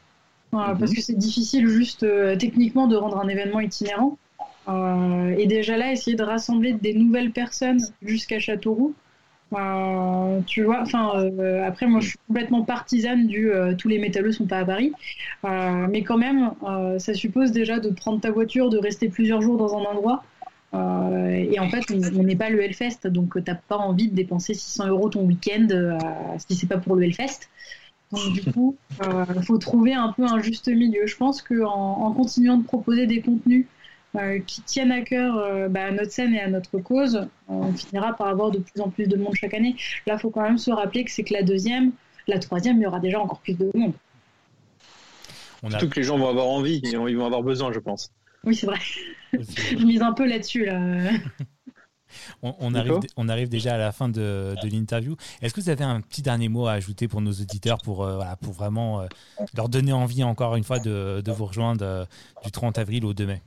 Mhm. parce que c'est difficile juste techniquement de rendre un événement itinérant. Euh, et déjà là, essayer de rassembler des nouvelles personnes jusqu'à Châteauroux. euh, tu vois, enfin, euh, après, moi, je suis complètement partisane du tous les métalleux sont pas à Paris, mais quand même, ça suppose déjà de prendre ta voiture, de rester plusieurs jours dans un endroit. Et en fait, on n'est pas le Hellfest, donc t'as pas envie de dépenser 600 euros ton week-end si c'est pas pour le Hellfest. Donc du coup, il faut trouver un peu un juste milieu. Je pense qu'en en continuant de proposer des contenus qui tiennent à cœur euh, bah, à notre scène et à notre cause, on finira par avoir de plus en plus de monde chaque année. Là, il faut quand même se rappeler que c'est que la deuxième, la troisième, il y aura déjà encore plus de monde. On a Surtout que les gens vont avoir envie, et ils vont avoir besoin, je pense. Oui, c'est vrai. Je mise un peu là-dessus. Là. On, arrive, on arrive déjà à la fin de, de l'interview. Est-ce que vous avez un petit dernier mot à ajouter pour nos auditeurs pour, euh, voilà, pour vraiment euh, leur donner envie encore une fois de, de vous rejoindre euh, du 30 avril au 2 mai?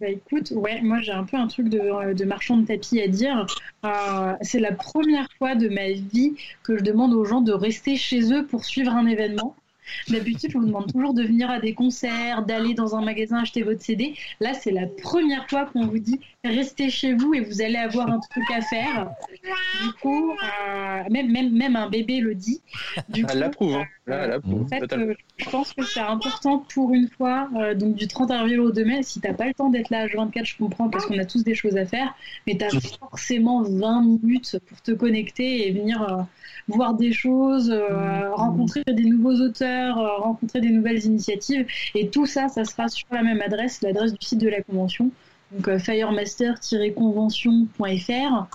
Bah écoute, ouais, moi j'ai un peu un truc de, de marchand de tapis à dire. Euh, c'est la première fois de ma vie que je demande aux gens de rester chez eux pour suivre un événement. D'habitude, je vous demande toujours de venir à des concerts, d'aller dans un magasin acheter votre CD. Là, c'est la première fois qu'on vous dit restez chez vous et vous allez avoir un truc à faire. Du coup, euh, même, même, même un bébé le dit. Du Elle l'approuve, hein. Là, elle approuve, en fait, euh, je pense que c'est important pour une fois, euh, donc du 30 avril au 2 mai, si t'as pas le temps d'être là à 24, je comprends parce qu'on a tous des choses à faire, mais t'as forcément 20 minutes pour te connecter et venir euh, voir des choses, euh, rencontrer des nouveaux auteurs, euh, rencontrer des nouvelles initiatives, et tout ça, ça sera sur la même adresse, l'adresse du site de la convention, donc euh, firemaster-convention.fr.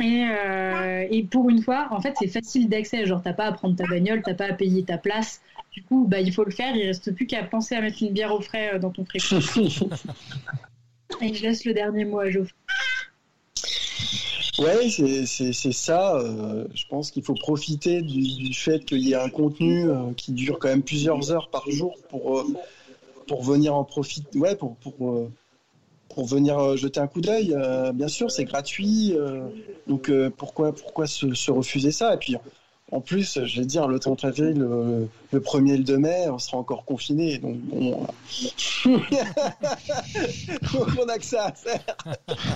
Et, euh, et pour une fois, en fait, c'est facile d'accès. Genre, t'as pas à prendre ta bagnole, t'as pas à payer ta place. Du coup, bah, il faut le faire. Il reste plus qu'à penser à mettre une bière au frais euh, dans ton frigo. et je laisse le dernier mot à Geoffrey. Ouais, c'est- ça. euh, je pense qu'il faut profiter du, du fait qu'il y ait un contenu euh, qui dure quand même plusieurs heures par jour pour, pour venir en profiter. Ouais, pour, pour, pour venir euh, jeter un coup d'œil. Euh, bien sûr, c'est gratuit. euh, donc euh, pourquoi, pourquoi se, se refuser ça? Et puis en plus, je vais dire, le 30 avril, le, le 1er et le 2 mai, on sera encore confinés. Donc bon. on a que ça à faire.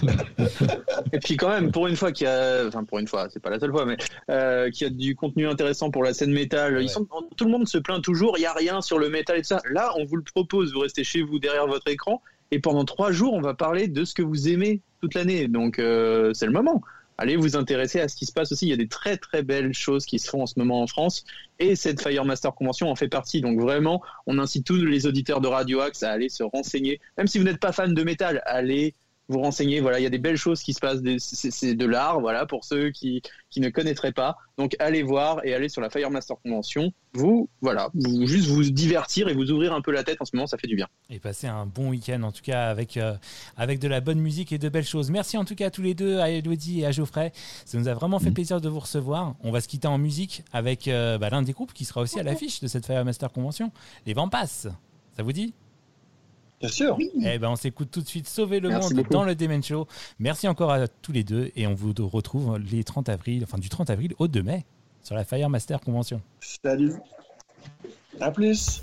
Et puis quand même, pour une fois qu'il y a, enfin pour une fois, c'est pas la seule fois, mais euh, qu'il y a du contenu intéressant pour la scène métal. Ils sont, tout le monde se plaint toujours, il y a rien sur le métal et tout ça. Là, on vous le propose, vous restez chez vous derrière votre écran et pendant trois jours, on va parler de ce que vous aimez toute l'année. Donc euh, c'est le moment. Allez vous intéresser à ce qui se passe aussi. Il y a des très très belles choses qui se font en ce moment en France et cette Firemaster Convention en fait partie. Donc vraiment, on incite tous les auditeurs de Radio Axe à aller se renseigner. Même si vous n'êtes pas fan de métal, allez vous renseigner. Voilà, il y a des belles choses qui se passent. C'est de l'art, voilà, pour ceux qui, qui ne connaîtraient pas. Donc allez voir et allez sur la Firemaster Convention. Vous, voilà, vous juste vous divertir et vous ouvrir un peu la tête en ce moment, ça fait du bien. et passer un bon week-end en tout cas avec, euh, avec de la bonne musique et de belles choses. Merci en tout cas à tous les deux, à Elodie et à Geoffrey. Ça nous a vraiment fait plaisir de vous recevoir. On va se quitter en musique avec euh, bah, l'un des groupes qui sera aussi à l'affiche de cette Firemaster Convention, les Vampas. Ça vous dit? Bien sûr. Eh ben, on s'écoute tout de suite Sauver le Merci monde beaucoup. dans le Demen Show. Merci encore à tous les deux et on vous retrouve les 30 avril, enfin du 30 avril au 2 mai sur la Firemaster Convention. Salut. À plus.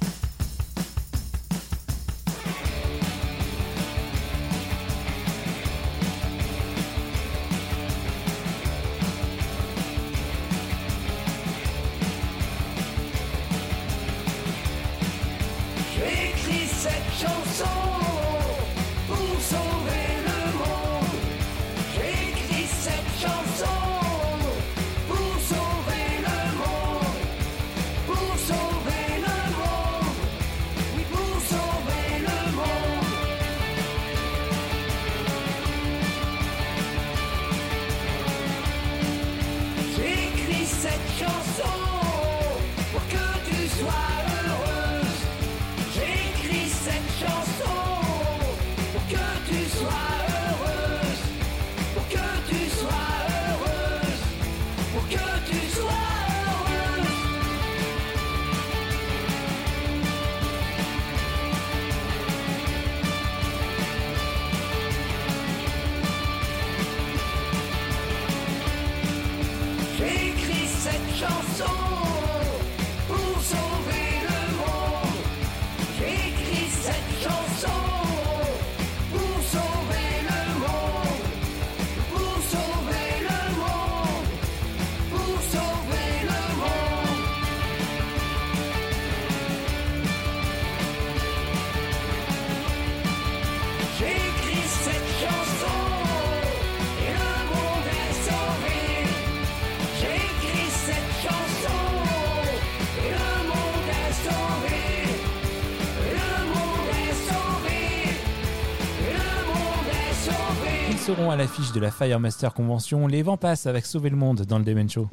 À l'affiche de la Firemaster Convention. Les vents passent avec Sauver le Monde dans le Demen Show.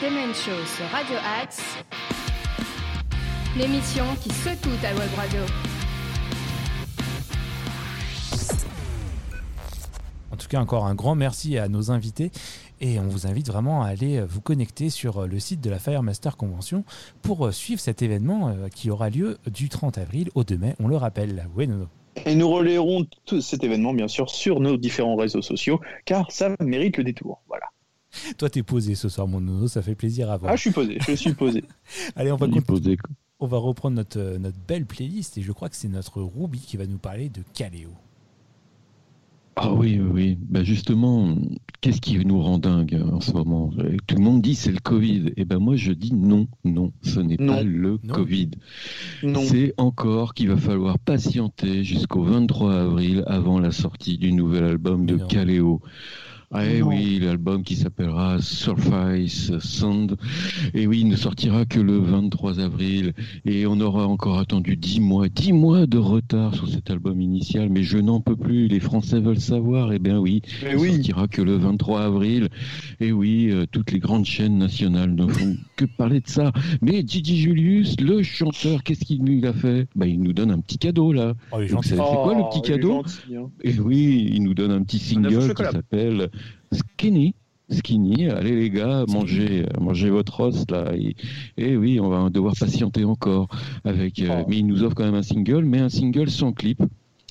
Demen Show sur Radio Axe. L'émission qui secoue ta web radio. En tout cas, encore un grand merci à nos invités. Et on vous invite vraiment à aller vous connecter sur le site de la Firemaster Convention pour suivre cet événement euh, qui aura lieu du 30 avril au 2 mai, on le rappelle. Oui, Nono. Et nous relayerons tout cet événement, bien sûr, sur nos différents réseaux sociaux, car ça mérite le détour. Voilà. Toi, t'es posé ce soir, mon Nono, ça fait plaisir à voir. Ah, je suis posé, je suis posé. Allez, on va, on va reprendre notre, euh, notre belle playlist et je crois que c'est notre Ruby qui va nous parler de Caléo. Ah oui, oui, oui. Bah justement, qu'est-ce qui nous rend dingue en ce moment? Tout le monde dit c'est le Covid. Et ben moi je dis non, non, ce n'est Non. pas le Non. Covid. Non. C'est encore qu'il va falloir patienter jusqu'au 23 avril avant la sortie du nouvel album de. Kaleo. Ah eh oui, l'album qui s'appellera Surface Sound. Et oui, il ne sortira que le 23 avril. Et on aura encore attendu 10 mois, 10 mois de retard sur cet album initial. Mais je n'en peux plus. Les Français veulent savoir. Eh bien oui, Mais il oui. sortira que le 23 avril. Et oui, euh, toutes les grandes chaînes nationales ne font que parler de ça. Mais Gigi Julius, le chanteur, qu'est-ce qu'il nous a fait? Bah, Il nous donne un petit cadeau là. Oh, c'est quoi le Oh, petit cadeau? gentil, hein. Et oui, il nous donne un petit single qui s'appelle Skinny. Skinny, allez les gars, mangez, mangez votre os là. Et, et oui, on va devoir patienter encore avec. euh, Oh. Mais il nous offre quand même un single, mais un single sans clip.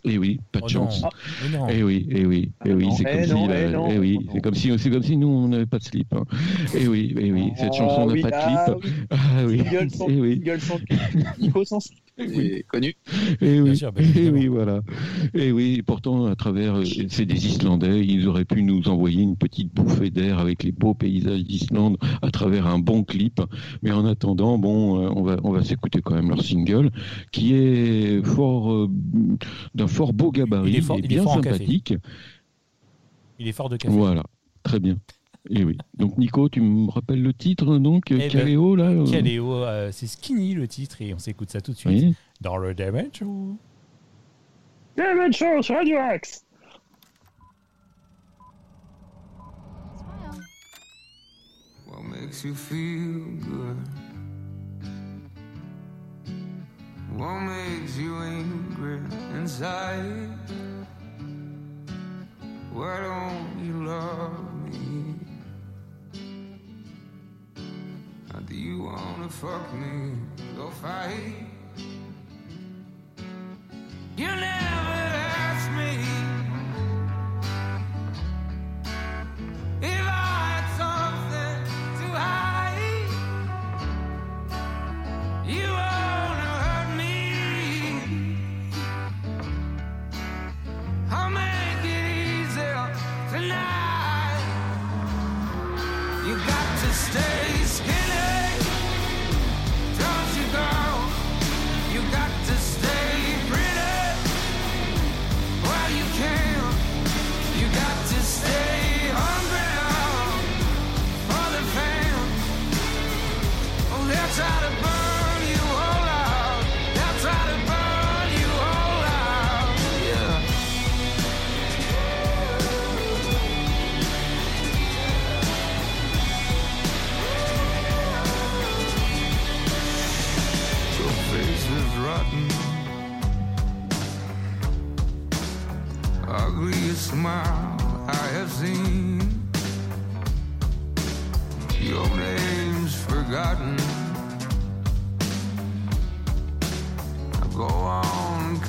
Et oui, pas de Oh chance. non. Mais non. Eh oui, eh oui, eh Ah oui, c'est eh comme si, eh eh oui, c'est comme si, c'est comme si nous on n'avait pas de slip. hein. Eh oui, eh oui, cette chanson n'a oui, pas de ah clip. oui. Ah oui, eh oui, single sans clip. Nico sans slip. C'est connu. eh oui, sûr, eh évidemment. oui, voilà. Eh oui, et pourtant à travers, euh, c'est des Islandais, ils auraient pu nous envoyer une petite bouffée d'air avec les beaux paysages d'Islande à travers un bon clip. Mais en attendant, bon, euh, on va, on va s'écouter quand même leur single, qui est fort, euh, d'un fort beau gabarit Il est fort- et il est bien sympathique. Il est fort de café. Voilà, très bien. Et oui. Donc Nico, tu me rappelles le titre donc Eh ben, Caléo là euh, Caléo, euh, c'est Skinny le titre et on s'écoute ça tout de suite Oui. dans le Demen Show. Demen Show sur Radio Axe. What makes you feel good? What makes you angry inside? Why don't you love me? Or do you wanna fuck me? Go fight. You never asked me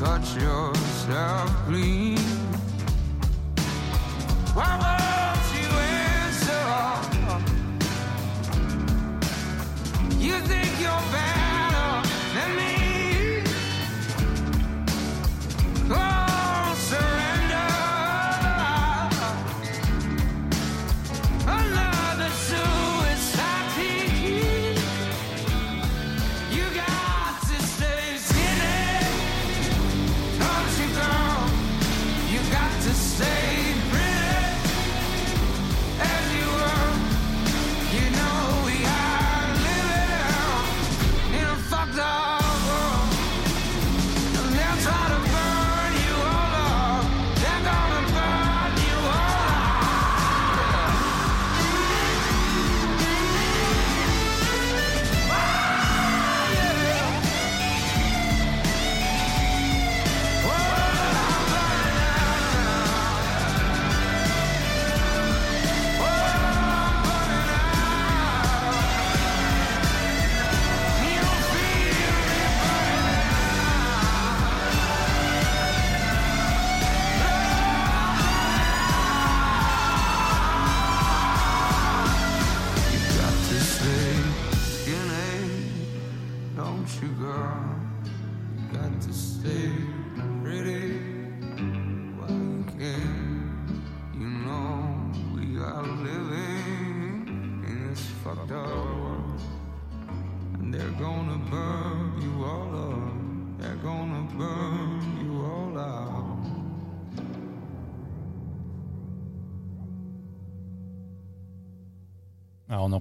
cut yourself clean.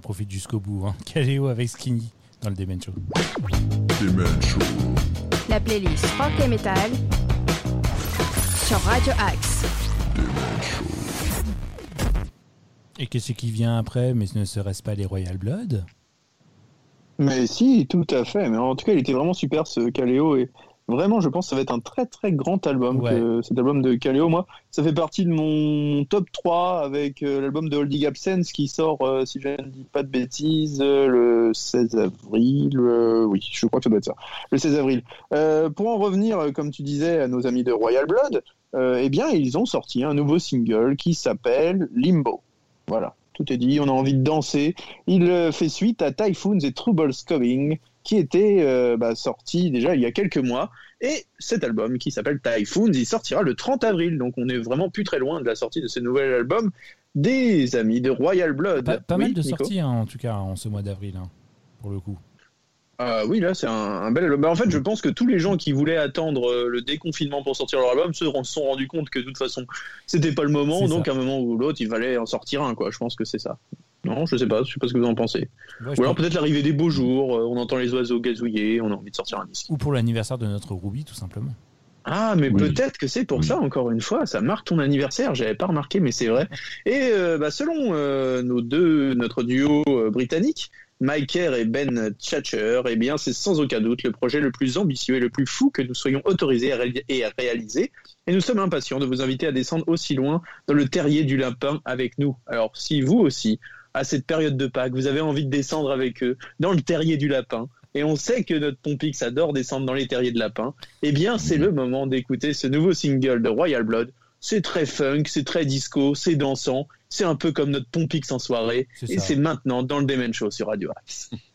Profite jusqu'au bout. Hein. Caléo avec Skinny dans le Demen Show. Demen Show. La playlist rock et metal sur Radio Axe. Et qu'est-ce qui vient après Mais ne serait-ce pas les Royal Blood? Mais si, tout à fait. Mais en tout cas, il était vraiment super ce Caléo et vraiment, je pense que ça va être un très très grand album. Ouais. que- cet album de Caléo, moi, ça fait partie de mon top 3 avec euh, l'album de Holding Absence qui sort, euh, si je ne dis pas de bêtises, euh, le 16 avril. oui, je crois que ça doit être ça. Le 16 avril. Pour en revenir, comme tu disais, à nos amis de Royal Blood, eh bien, ils ont sorti un nouveau single qui s'appelle Limbo. Voilà, tout est dit, on a envie de danser. Il fait suite à Typhoons et Troubles Coming, qui était euh, bah, sorti déjà il y a quelques mois. Et cet album qui s'appelle Typhoons, il sortira le 30 avril. Donc on est vraiment plus très loin de la sortie de ce nouvel album des amis de Royal Blood. Pas, pas Oui, mal de Nico sorties, hein, en tout cas, en ce mois d'avril, hein, pour le coup. Euh, oui, là, c'est un, un bel album. Bah, en fait, je pense que tous les gens qui voulaient attendre euh, le déconfinement pour sortir leur album se sont rendus compte que de toute façon, c'était pas le moment. Donc, ça. à un moment ou l'autre, il fallait en sortir un, quoi. Je pense que c'est ça. Non, je sais pas. Je sais pas ce que vous en pensez. Ouais, Ou alors peut-être l'arrivée des beaux jours. euh, on entend les oiseaux gazouiller. On a envie de sortir un disque. Ou pour l'anniversaire de notre Ruby, tout simplement. Ah, mais Oui. peut-être que c'est pour Oui. ça, encore une fois, ça marque ton anniversaire, j'avais pas remarqué, mais c'est vrai. Et euh, bah, selon euh, nos deux, notre duo euh, britannique, Mike Kerr et Ben Thatcher, eh bien, c'est sans aucun doute le projet le plus ambitieux et le plus fou que nous soyons autorisés à, ré- et à réaliser. Et nous sommes impatients de vous inviter à descendre aussi loin dans le terrier du lapin avec nous. Alors, si vous aussi, à cette période de Pâques, vous avez envie de descendre avec eux dans le terrier du lapin, et on sait que notre Pompix adore descendre dans les terriers de lapin, eh bien, c'est le moment d'écouter ce nouveau single de Royal Blood. C'est très funk, c'est très disco, c'est dansant, c'est un peu comme notre Pompix en soirée, et c'est maintenant dans le Demen Show sur Radio Axe.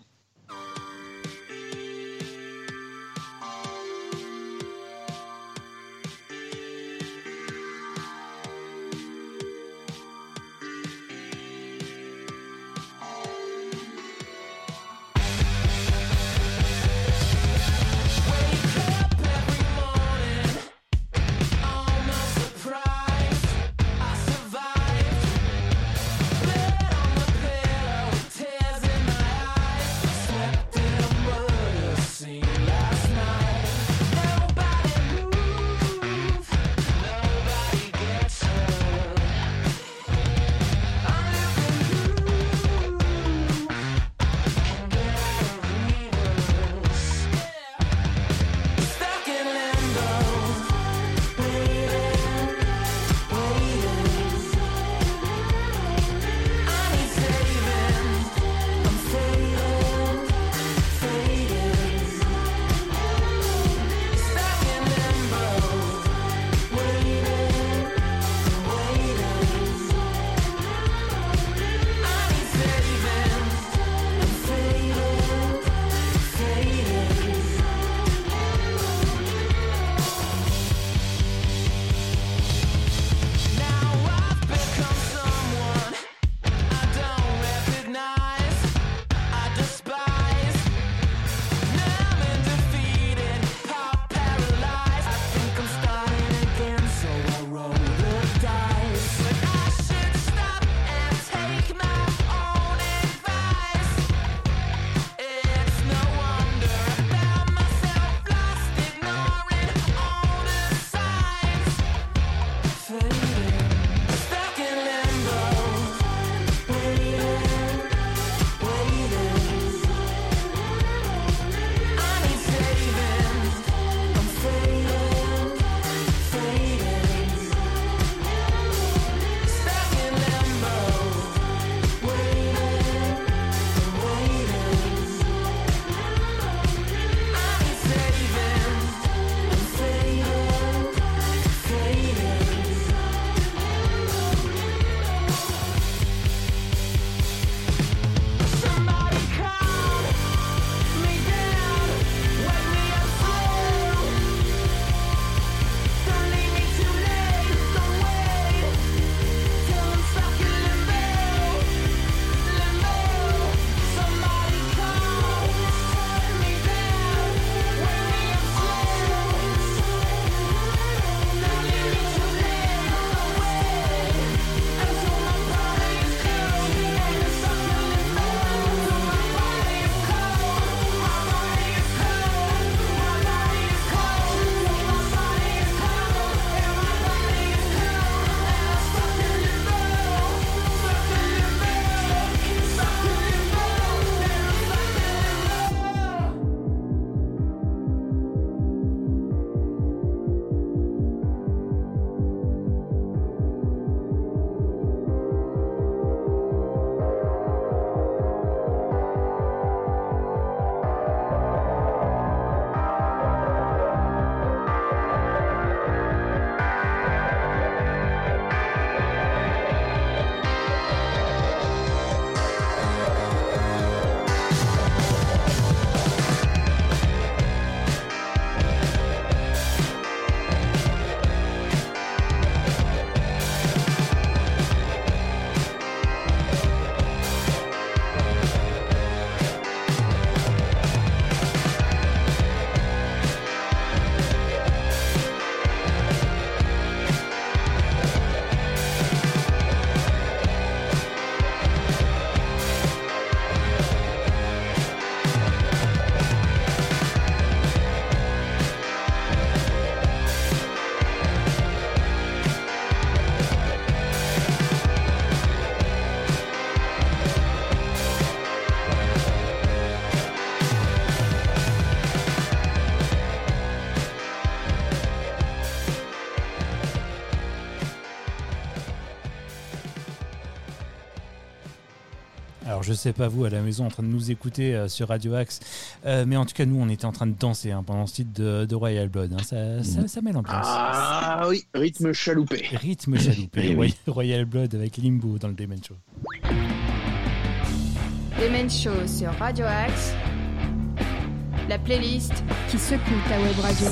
Alors je sais pas vous à la maison en train de nous écouter euh, sur Radio Axe, euh, mais en tout cas nous on était en train de danser hein, pendant ce titre de, de Royal Blood. hein. Ça, ça, ça met l'ambiance. Ah oui, rythme chaloupé. Rythme chaloupé. Eh oui. Royal Blood avec Limbo dans le Demon Show. Demen Show sur Radio Axe. La playlist qui secoue ta web radio.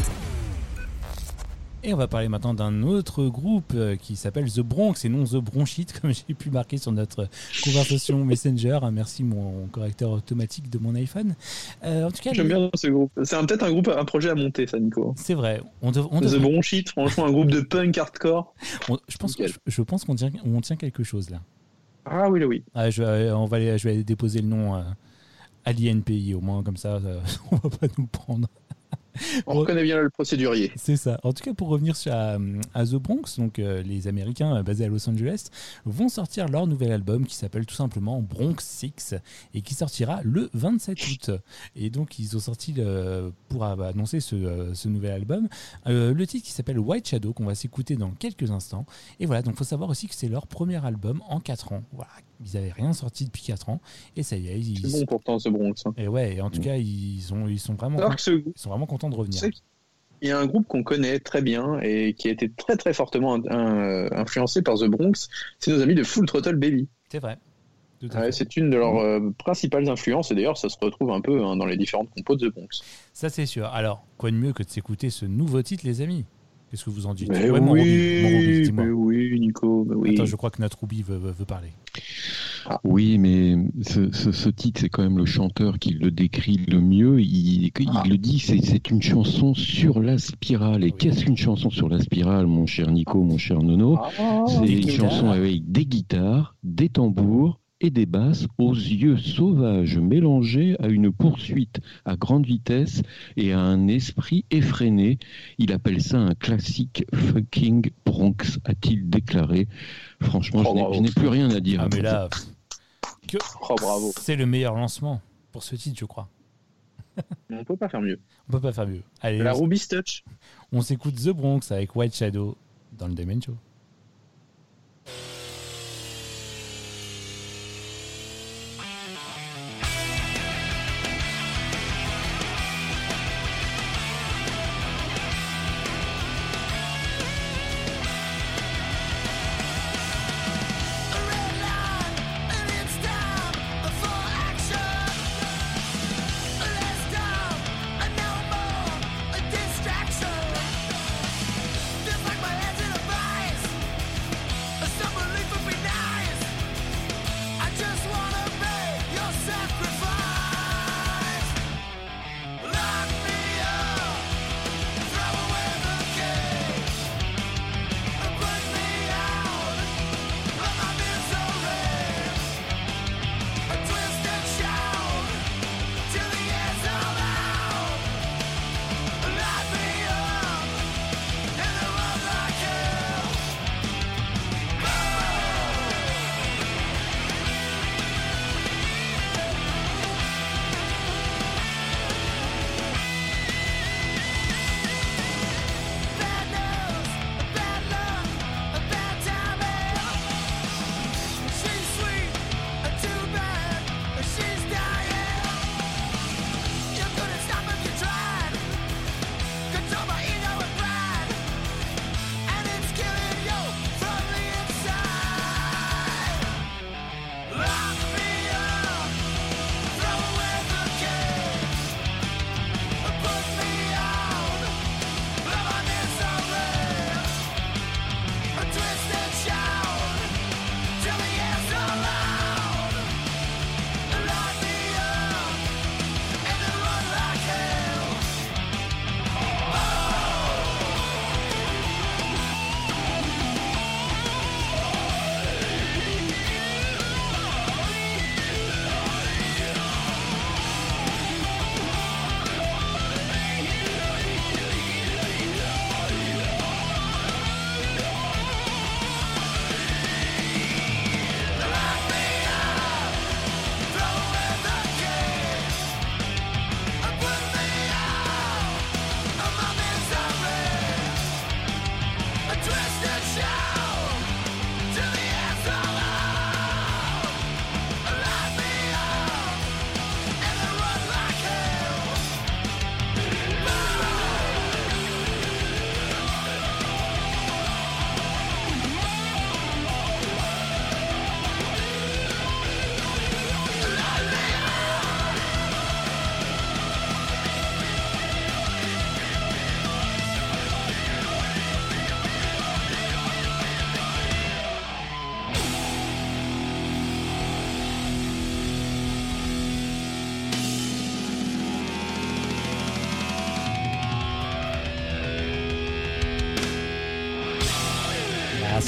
Et on va parler maintenant d'un autre groupe euh, qui s'appelle The Bronx et non The Bronchite, comme j'ai pu marquer sur notre conversation Messenger. Merci mon correcteur automatique de mon iPhone. Euh, en tout cas, J'aime bien ce groupe. C'est peut-être un groupe, un projet à monter, ça, Nico. c'est vrai. On, dev- on The Bronchite, franchement, un groupe de punk hardcore. on- je pense, que, Nickel. je pense qu'on tient, on tient quelque chose là. Ah oui, oui. Ah, je, vais, on va aller, je vais aller déposer le nom euh, à l'INPI, au moins comme ça, euh, on va pas nous prendre. On reconnaît bien le procédurier. C'est ça. En tout cas, pour revenir sur, à, à The Bronx, donc euh, les Américains euh, basés à Los Angeles vont sortir leur nouvel album qui s'appelle tout simplement Bronx 6 et qui sortira le 27 août. Et donc, ils ont sorti le- pour euh, annoncer ce, euh, ce nouvel album euh, le titre qui s'appelle White Shadow qu'on va s'écouter dans quelques instants. Et voilà, donc faut savoir aussi que c'est leur premier album en 4 ans. Voilà, ils n'avaient rien sorti depuis 4 ans et ça y est, ils, C'est bon pourtant, ce Bronx. hein. et ouais, et en tout cas, ils, sont ils sont vraiment, Alors que ce ils sont vraiment contents de revenir. Il y a un groupe qu'on connaît très bien et qui a été très très fortement un- influencé par The Bronx, c'est nos amis de Full Throttle Baby. C'est vrai. Ouais, c'est une de leurs euh, principales influences et d'ailleurs ça se retrouve un peu hein, dans les différentes compos de The Bronx. Ça, c'est sûr. Alors, quoi de mieux que de s'écouter ce nouveau titre, les amis? Qu'est-ce que vous en dites? Mais Ouais, oui, mais oui, Nico, mais oui. Attends, je crois que notre Ruby veut, veut- veut parler. Oui, mais ce, ce- ce titre, c'est quand même le chanteur qui le décrit le mieux. Il, il Ah. le dit, c'est une chanson sur la spirale. Et Oui. qu'est-ce qu'une chanson sur la spirale, mon cher Nico, mon cher Nono? Ah, C'est une guitares. chanson avec des guitares, des tambours et des basses aux yeux sauvages mélangés à une poursuite à grande vitesse et à un esprit effréné. Il appelle ça un classique fucking Bronx, a-t-il déclaré. Franchement, Oh, je n'ai- je n'ai plus rien à dire. Ah, mais là, que oh, bravo. c'est le meilleur lancement pour ce titre, je crois. On peut pas faire mieux. On peut pas faire mieux. Allez, La Ruby's Touch. on s'écoute The Bronx avec White Shadow dans le Demon Show.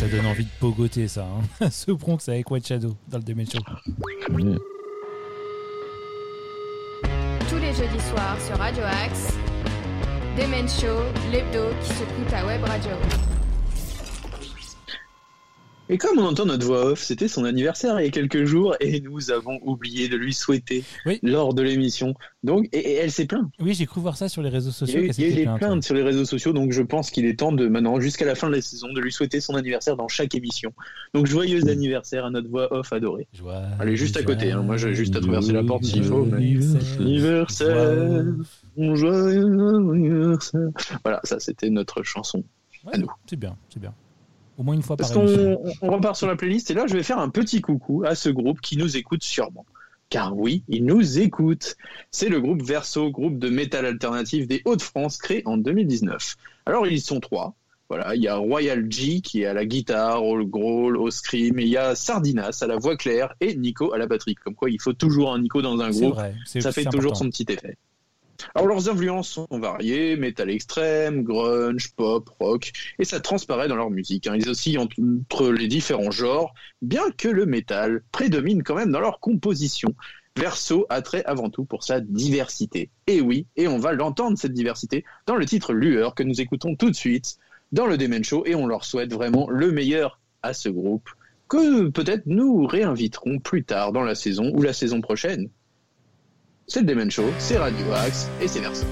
Donne envie de pogoter ça. Hein. Ce Bronx avec White Shadow dans le Demen Show. Tous les jeudis soirs sur Radio Axe, Demen Show, l'hebdo qui secoue ta web radio. Et comme on entend notre voix off, c'était son anniversaire il y a quelques jours et nous avons oublié de lui souhaiter Oui. lors de l'émission. Donc, et, et elle s'est plainte. Oui, j'ai cru voir ça sur les réseaux sociaux. il y a eu des plaintes sur les réseaux sociaux, donc je pense qu'il est temps de maintenant, jusqu'à la fin de la saison, de lui souhaiter son anniversaire dans chaque émission. Donc joyeux anniversaire à notre voix off adorée. Elle est juste à côté, hein. Moi, j'ai juste à traverser la porte s'il faut. mais- Anniversaire. Anniversaire, joyeux anniversaire. Voilà, ça c'était notre chanson. Ouais, à nous. C'est bien, c'est bien. Au moins une fois Parce par qu'on on repart sur la playlist et là je vais faire un petit coucou à ce groupe qui nous écoute sûrement. Car oui, ils nous écoutent. C'est le groupe Verso, groupe de métal alternatif des Hauts-de-France créé en 2019. Alors ils sont trois. Voilà, il y a Royal G qui est à la guitare, au growl, au scream, et il y a Sardinas à la voix claire et Nico à la batterie. Comme quoi, il faut toujours un Nico dans un groupe vrai. ça fait toujours important. son petit effet. Alors leurs influences sont variées, métal extrême, grunge, pop, rock, et ça transparaît dans leur musique. hein. Ils oscillent entre les différents genres, bien que le métal prédomine quand même dans leur composition. Verso a trait avant tout pour sa diversité. Et oui, et on va l'entendre cette diversité dans le titre Lueur que nous écoutons tout de suite dans le Demen Show, et on leur souhaite vraiment le meilleur à ce groupe, que peut-être nous réinviterons plus tard dans la saison ou la saison prochaine. C'est le Show, c'est Radio Axe et c'est Verso.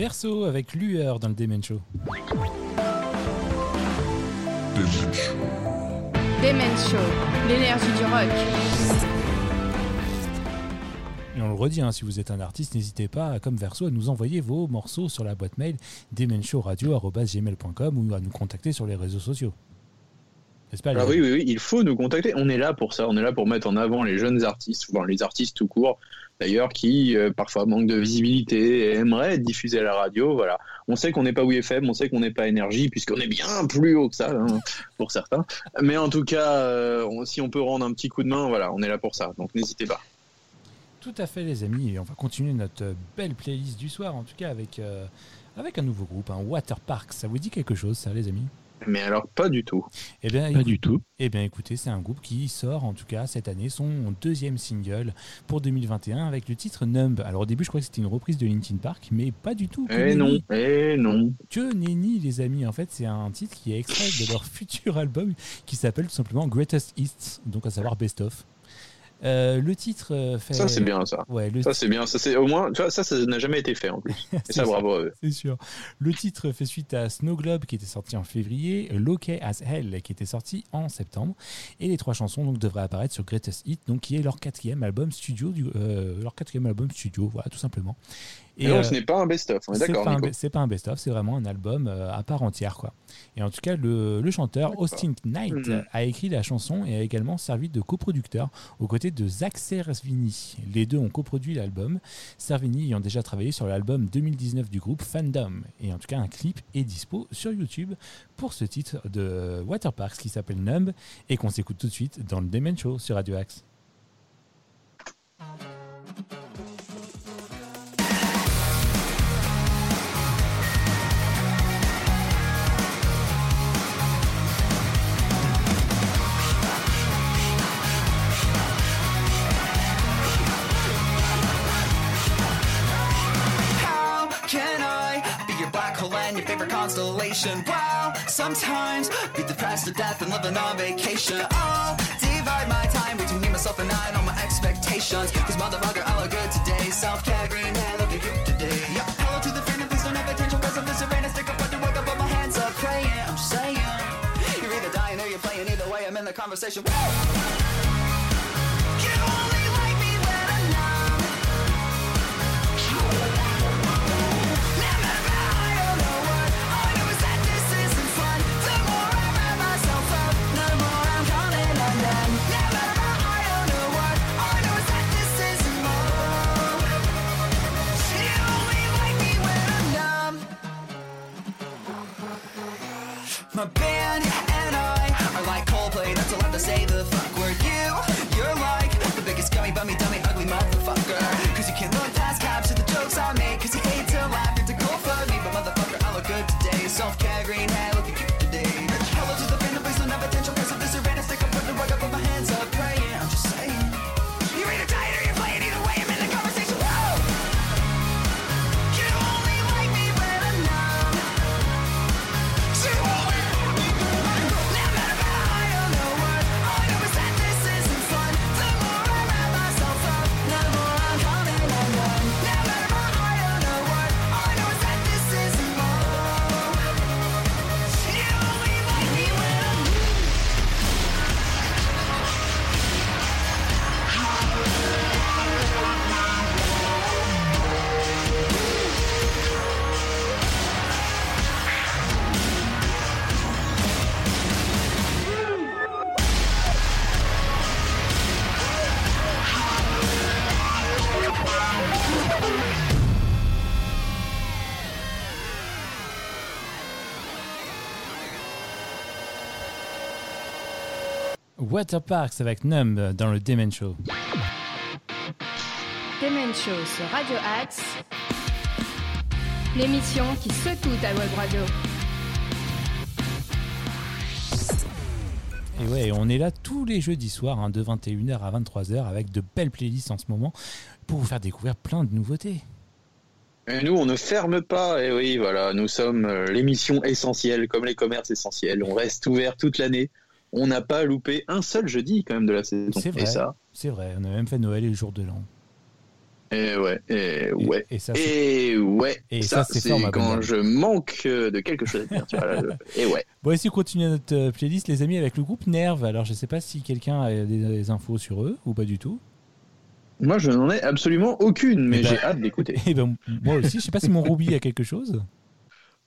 Verso avec Lueur dans le Demen Show. Demen Show. Demen Show, l'énergie du rock. Et on le redit, hein, si vous êtes un artiste, n'hésitez pas, comme Verso, à nous envoyer vos morceaux sur la boîte mail demenshowradio.gmail.com ou à nous contacter sur les réseaux sociaux. Pas Ah oui, oui, oui, il faut nous contacter. On est là pour ça. On est là pour mettre en avant les jeunes artistes, les artistes tout court, d'ailleurs, qui euh, parfois manquent de visibilité et aimeraient être diffusés à la radio. Voilà. On sait qu'on n'est pas WFM, on sait qu'on n'est pas Énergie, puisqu'on est bien plus haut que ça, hein, pour certains. Mais en tout cas, euh, on- si on peut rendre un petit coup de main, voilà, on est là pour ça. Donc n'hésitez pas. Tout à fait, les amis. Et on va continuer notre euh, belle playlist du soir, en tout cas avec, euh, avec un nouveau groupe, un Water Park. Ça vous dit quelque chose, ça, les amis? Mais alors, pas du tout. Eh bien, Pas du tout. Eh bien, écoutez, c'est un groupe qui sort, en tout cas, cette année, son deuxième single pour 2021 avec le titre Numb. Alors, au début, je croyais que c'était une reprise de Linkin Park, mais pas du tout. Eh non, eh non. Que nenni, les amis. En fait, c'est un titre qui est extrait de leur futur album qui s'appelle tout simplement Greatest Hits, donc à savoir Best of. Euh, le titre euh, fait. Ça, c'est bien, ça. Ouais, le Ça, c'est bien. Ça, c'est au moins, tu vois, ça, ça n'a jamais été fait en plus. Et ça, bravo à eux. C'est sûr. Le titre fait suite à Snow Globe qui était sorti en février, Low as Hell qui était sorti en septembre, et les trois chansons donc devraient apparaître sur Greatest Hit, donc qui est leur quatrième album studio, du, euh, leur quatrième album studio, voilà tout simplement. Et non, euh, ce n'est pas un best-of. On est c'est d'accord, pas un Nico. be- C'est pas un best-of, c'est vraiment un album euh, à part entière, quoi. Et en tout cas, le, le chanteur Austin Knight Mhm. a écrit la chanson et a également servi de coproducteur aux côtés de Zach Servini. Les deux ont coproduit l'album, Servini ayant déjà travaillé sur l'album 2019 du groupe Fandom. Et en tout cas, un clip est dispo sur YouTube pour ce titre de Waterparks qui s'appelle Numb et qu'on s'écoute tout de suite dans le Demen Show sur Radio Axe. Constellation? Wow, sometimes be depressed to death and living on vacation. I'll divide my time between me, myself, and I and all my expectations. Cause motherfucker, I look good today. Self care, green hair, look at you today. Yeah, hello to the fan, please don't have attention. Cause I'm just a man, stick up, wake up, put my hands up, praying. I'm saying. You're either dying or you're playing. Either way, I'm in the conversation. You only say. The Waterparks avec Numb dans le Demen Show. Demen Show sur Radio Axe. L'émission qui secoue ta web radio. Et ouais, on est là tous les jeudis soirs, hein, de 21h à 23h, avec de belles playlists en ce moment, pour vous faire découvrir plein de nouveautés. Et nous, on ne ferme pas. Et oui, voilà, nous sommes euh, l'émission essentielle, comme les commerces essentiels. On reste ouvert toute l'année. On n'a pas loupé un seul jeudi quand même de la saison. C'est vrai. C'est vrai, on a même fait Noël et le jour de l'an. Et ouais, et ouais. Et ça, Et ouais, Et ça, ça, c'est quand je manque euh, de quelque chose à dire. tu vois, là, je- Et ouais. Bon, si on continue notre euh, playlist, les amis, avec le groupe Nerve. Alors, je sais pas si quelqu'un a des, des infos sur eux ou pas du tout. Moi, je n'en ai absolument aucune, mais Eh ben- j'ai hâte d'écouter. Et ben, moi aussi, je sais pas si mon Ruby a quelque chose.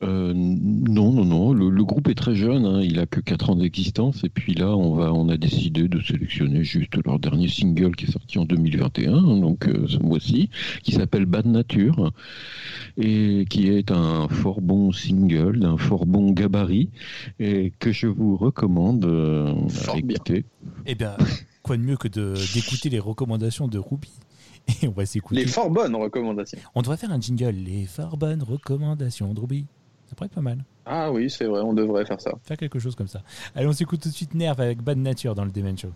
Euh, non, non, non. Le, le groupe est très jeune. hein, Il a que 4 ans d'existence. Et puis là, on va, on a décidé de sélectionner juste leur dernier single qui est sorti en 2021, donc euh, ce mois-ci, qui s'appelle Bad Nature et qui est un fort bon single, d'un fort bon gabarit et que je vous recommande euh, à Fort bien. écouter. Eh bien, quoi de mieux que d'écouter les recommandations de Ruby? Et on va s'écouter. Les fort bonnes recommandations. On devrait faire un jingle. Les fort bonnes recommandations de Ruby. Ça pourrait être pas mal. Ah oui, c'est vrai, on devrait faire ça. Faire quelque chose comme ça. Allez, on s'écoute tout de suite Nerve avec Bad Nature dans le Demen Show.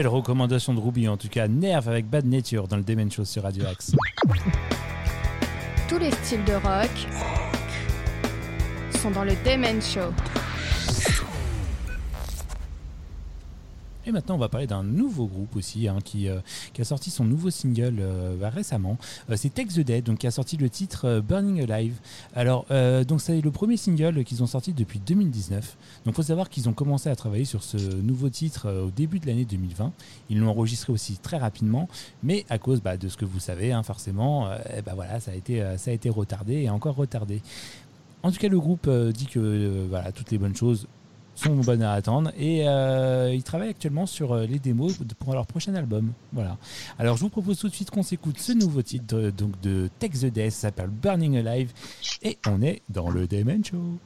Belle recommandation de Ruby, en tout cas. Nerve avec Bad Nature dans le Demen Show sur Radio Axe. Tous les styles de rock sont dans le Demen Show. Et maintenant, on va parler d'un nouveau groupe aussi hein, qui, euh, qui a sorti son nouveau single euh, bah, récemment. Euh, c'est Take the Dead, donc qui a sorti le titre euh, Burning Alive. Alors, donc c'est le premier single qu'ils ont sorti depuis 2019. Donc, faut savoir qu'ils ont commencé à travailler sur ce nouveau titre au début de l'année 2020. Ils l'ont enregistré aussi très rapidement, mais à cause bah, de ce que vous savez, hein, forcément, ben voilà, ça a été, ça a été retardé et encore retardé. En tout cas, le groupe dit que voilà, toutes les bonnes choses sont bonnes à attendre et euh, ils travaillent actuellement sur euh, les démos pour leur prochain album. Voilà. Alors je vous propose tout de suite qu'on s'écoute ce nouveau titre euh, donc de Take the Death, s'appelle Burning Alive et on est dans le Demon Show.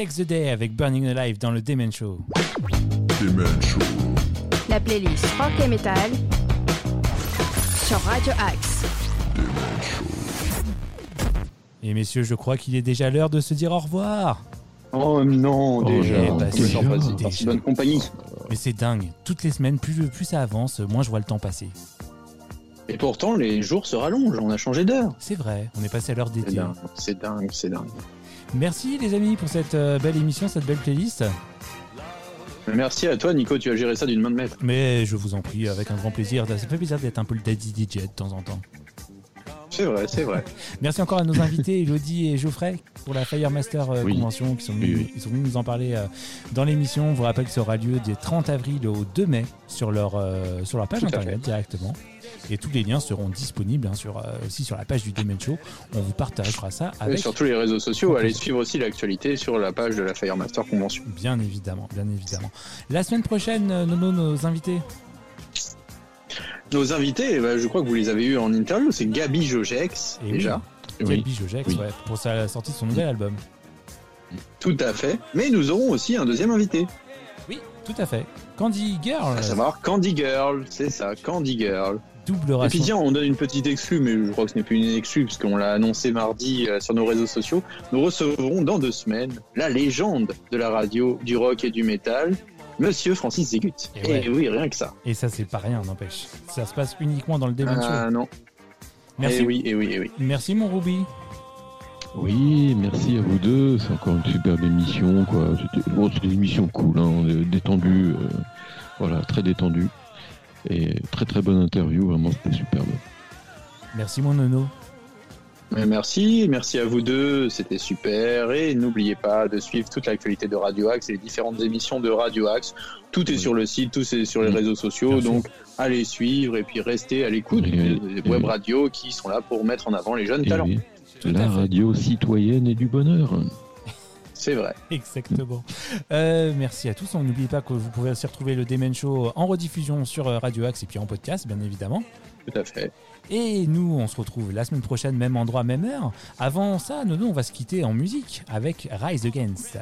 Take the Day avec Burning Alive dans le Demon Show. Demen Show. La playlist rock et metal sur Radio Axe. Et messieurs, je crois qu'il est déjà l'heure de se dire au revoir. Oh non, déjà. eh bah, déjà. bonne compagnie. Mais c'est dingue. Toutes les semaines, plus, plus ça avance, moins je vois le temps passer. Et pourtant, les jours se rallongent. On a changé d'heure. C'est vrai, on est passé à l'heure C'est d'été. dingue, c'est dingue, c'est dingue. Merci les amis pour cette euh, belle émission, cette belle playlist. Merci à toi, Nico. Tu as géré ça d'une main de maître. Mais je vous en prie, avec un grand plaisir. Ça fait plaisir d'être un peu le daddy DJ de temps en temps. C'est vrai, c'est vrai. Merci encore à nos invités, Elodie et Geoffrey, pour la Firemaster euh, Oui. Convention, qui sont venus, Oui, oui. ils sont venus nous en parler euh, dans l'émission. On vous rappelle que ça aura lieu du 30 avril au 2 mai sur leur, sur leur page internet directement. Et tous les liens seront disponibles hein, sur, euh, aussi sur la page du Demon Show. On vous partagera ça Et avec. sur tous les réseaux sociaux, allez suivre aussi l'actualité sur la page de la Firemaster Convention. Bien évidemment, bien évidemment. La semaine prochaine, euh, Nono, nos invités. Nos invités, eh ben, je crois que vous les avez eus en interview, c'est Gabi Jogex, Et déjà. oui. Bijojex, Oui. ouais, pour sa sortie de son nouvel album. Tout à fait. Mais nous aurons aussi un deuxième invité. Oui, tout à fait. Candy Girl, À savoir Candy Girl. C'est ça, Candy Girl. Double Et puis tiens, on donne une petite exclue, mais je crois que ce n'est plus une exclue puisqu'on l'a annoncé mardi euh, sur nos réseaux sociaux. Nous recevrons dans deux semaines la légende de la radio, du rock et du métal, Monsieur Francis Zégut. Et oui, rien que ça. Et ça, c'est pas rien, n'empêche. Ça se passe uniquement dans le Demon. Ah non. Merci. Et oui, et oui, et oui. Merci, mon Ruby. Oui, merci à vous deux. C'est encore une superbe émission. quoi. C'était bon, c'était une émission cool, hein, détendue. euh, voilà, très détendue. Et très très bonne interview, vraiment, c'était superbe. Merci, mon nono. Mais Merci, merci à vous deux, c'était super. Et n'oubliez pas de suivre toute l'actualité de Radio Axe et les différentes émissions de Radio Axe. Tout est Oui. sur le site, tout est sur les réseaux sociaux. Donc allez suivre et puis restez à l'écoute des web radios qui sont là pour mettre en avant les jeunes Et talents. oui, la radio citoyenne et du bonheur. C'est vrai. Exactement. Euh, merci à tous. On n'oublie pas que vous pouvez aussi retrouver le Demen Show en rediffusion sur euh, Radio Axe et puis en podcast, bien évidemment. Tout à fait. Et nous, on se retrouve la semaine prochaine, même endroit, même heure. Avant ça, Nono, on va se quitter en musique avec Rise Against.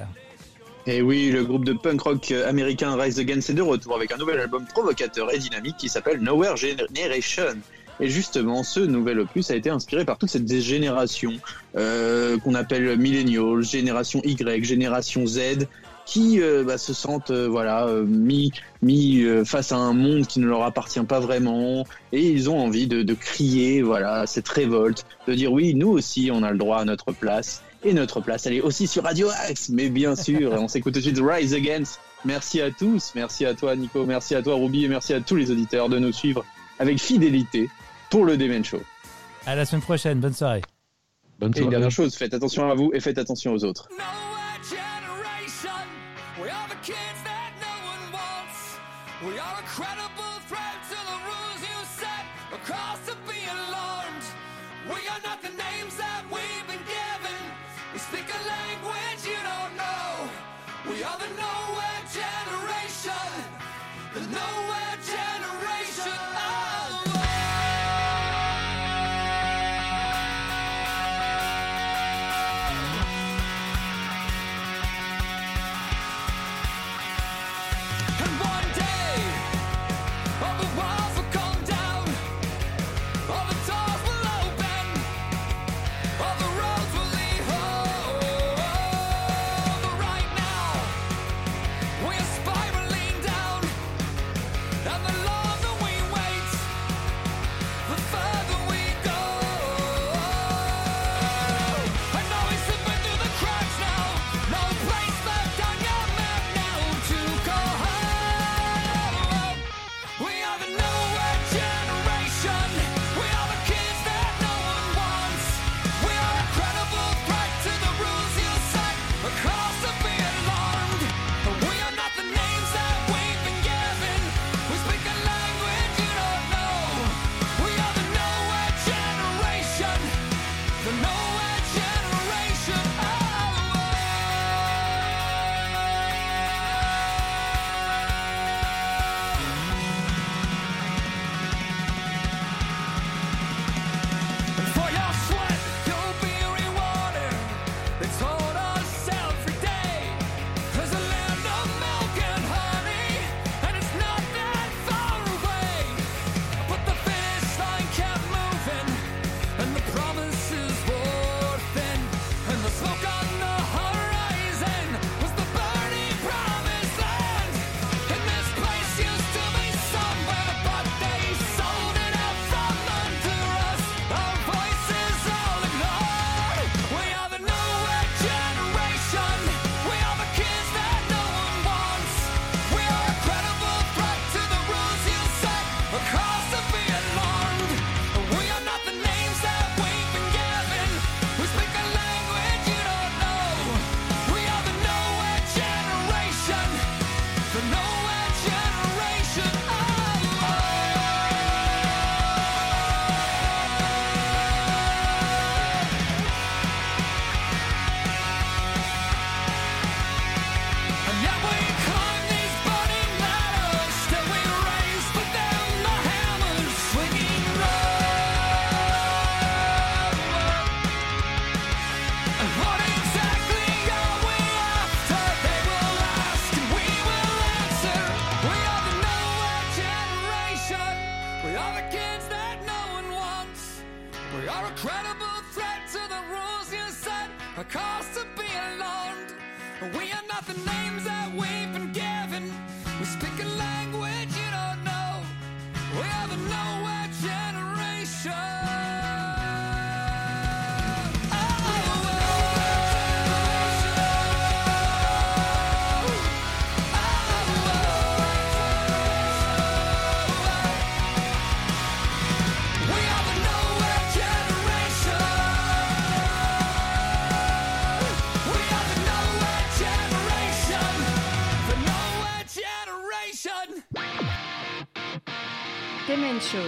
Et oui, le groupe de punk rock américain Rise Against est de retour avec un nouvel album provocateur et dynamique qui s'appelle Nowhere Generation. Et justement, ce nouvel opus a été inspiré par toute cette génération euh, qu'on appelle millennials, génération Y, génération Z, qui euh, bah, se sentent euh, voilà mis mis face à un monde qui ne leur appartient pas vraiment. Et ils ont envie de, crier voilà cette révolte, de dire oui nous aussi on a le droit à notre place. Et notre place elle est aussi sur Radio Axe. Mais bien sûr on s'écoute tout de suite Rise Against. Merci à tous, merci à toi Nico, merci à toi Ruby. Et merci à tous les auditeurs de nous suivre avec fidélité pour le Demen Show. À la semaine prochaine. Bonne soirée. Bonne Et une soirée. dernière chose, faites attention à vous et faites attention aux autres. Nowhere generation. We are the kids that no one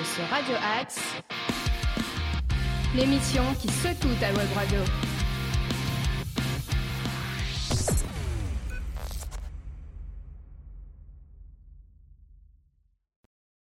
sur Radio Axe, l'émission qui se secoue à web radio.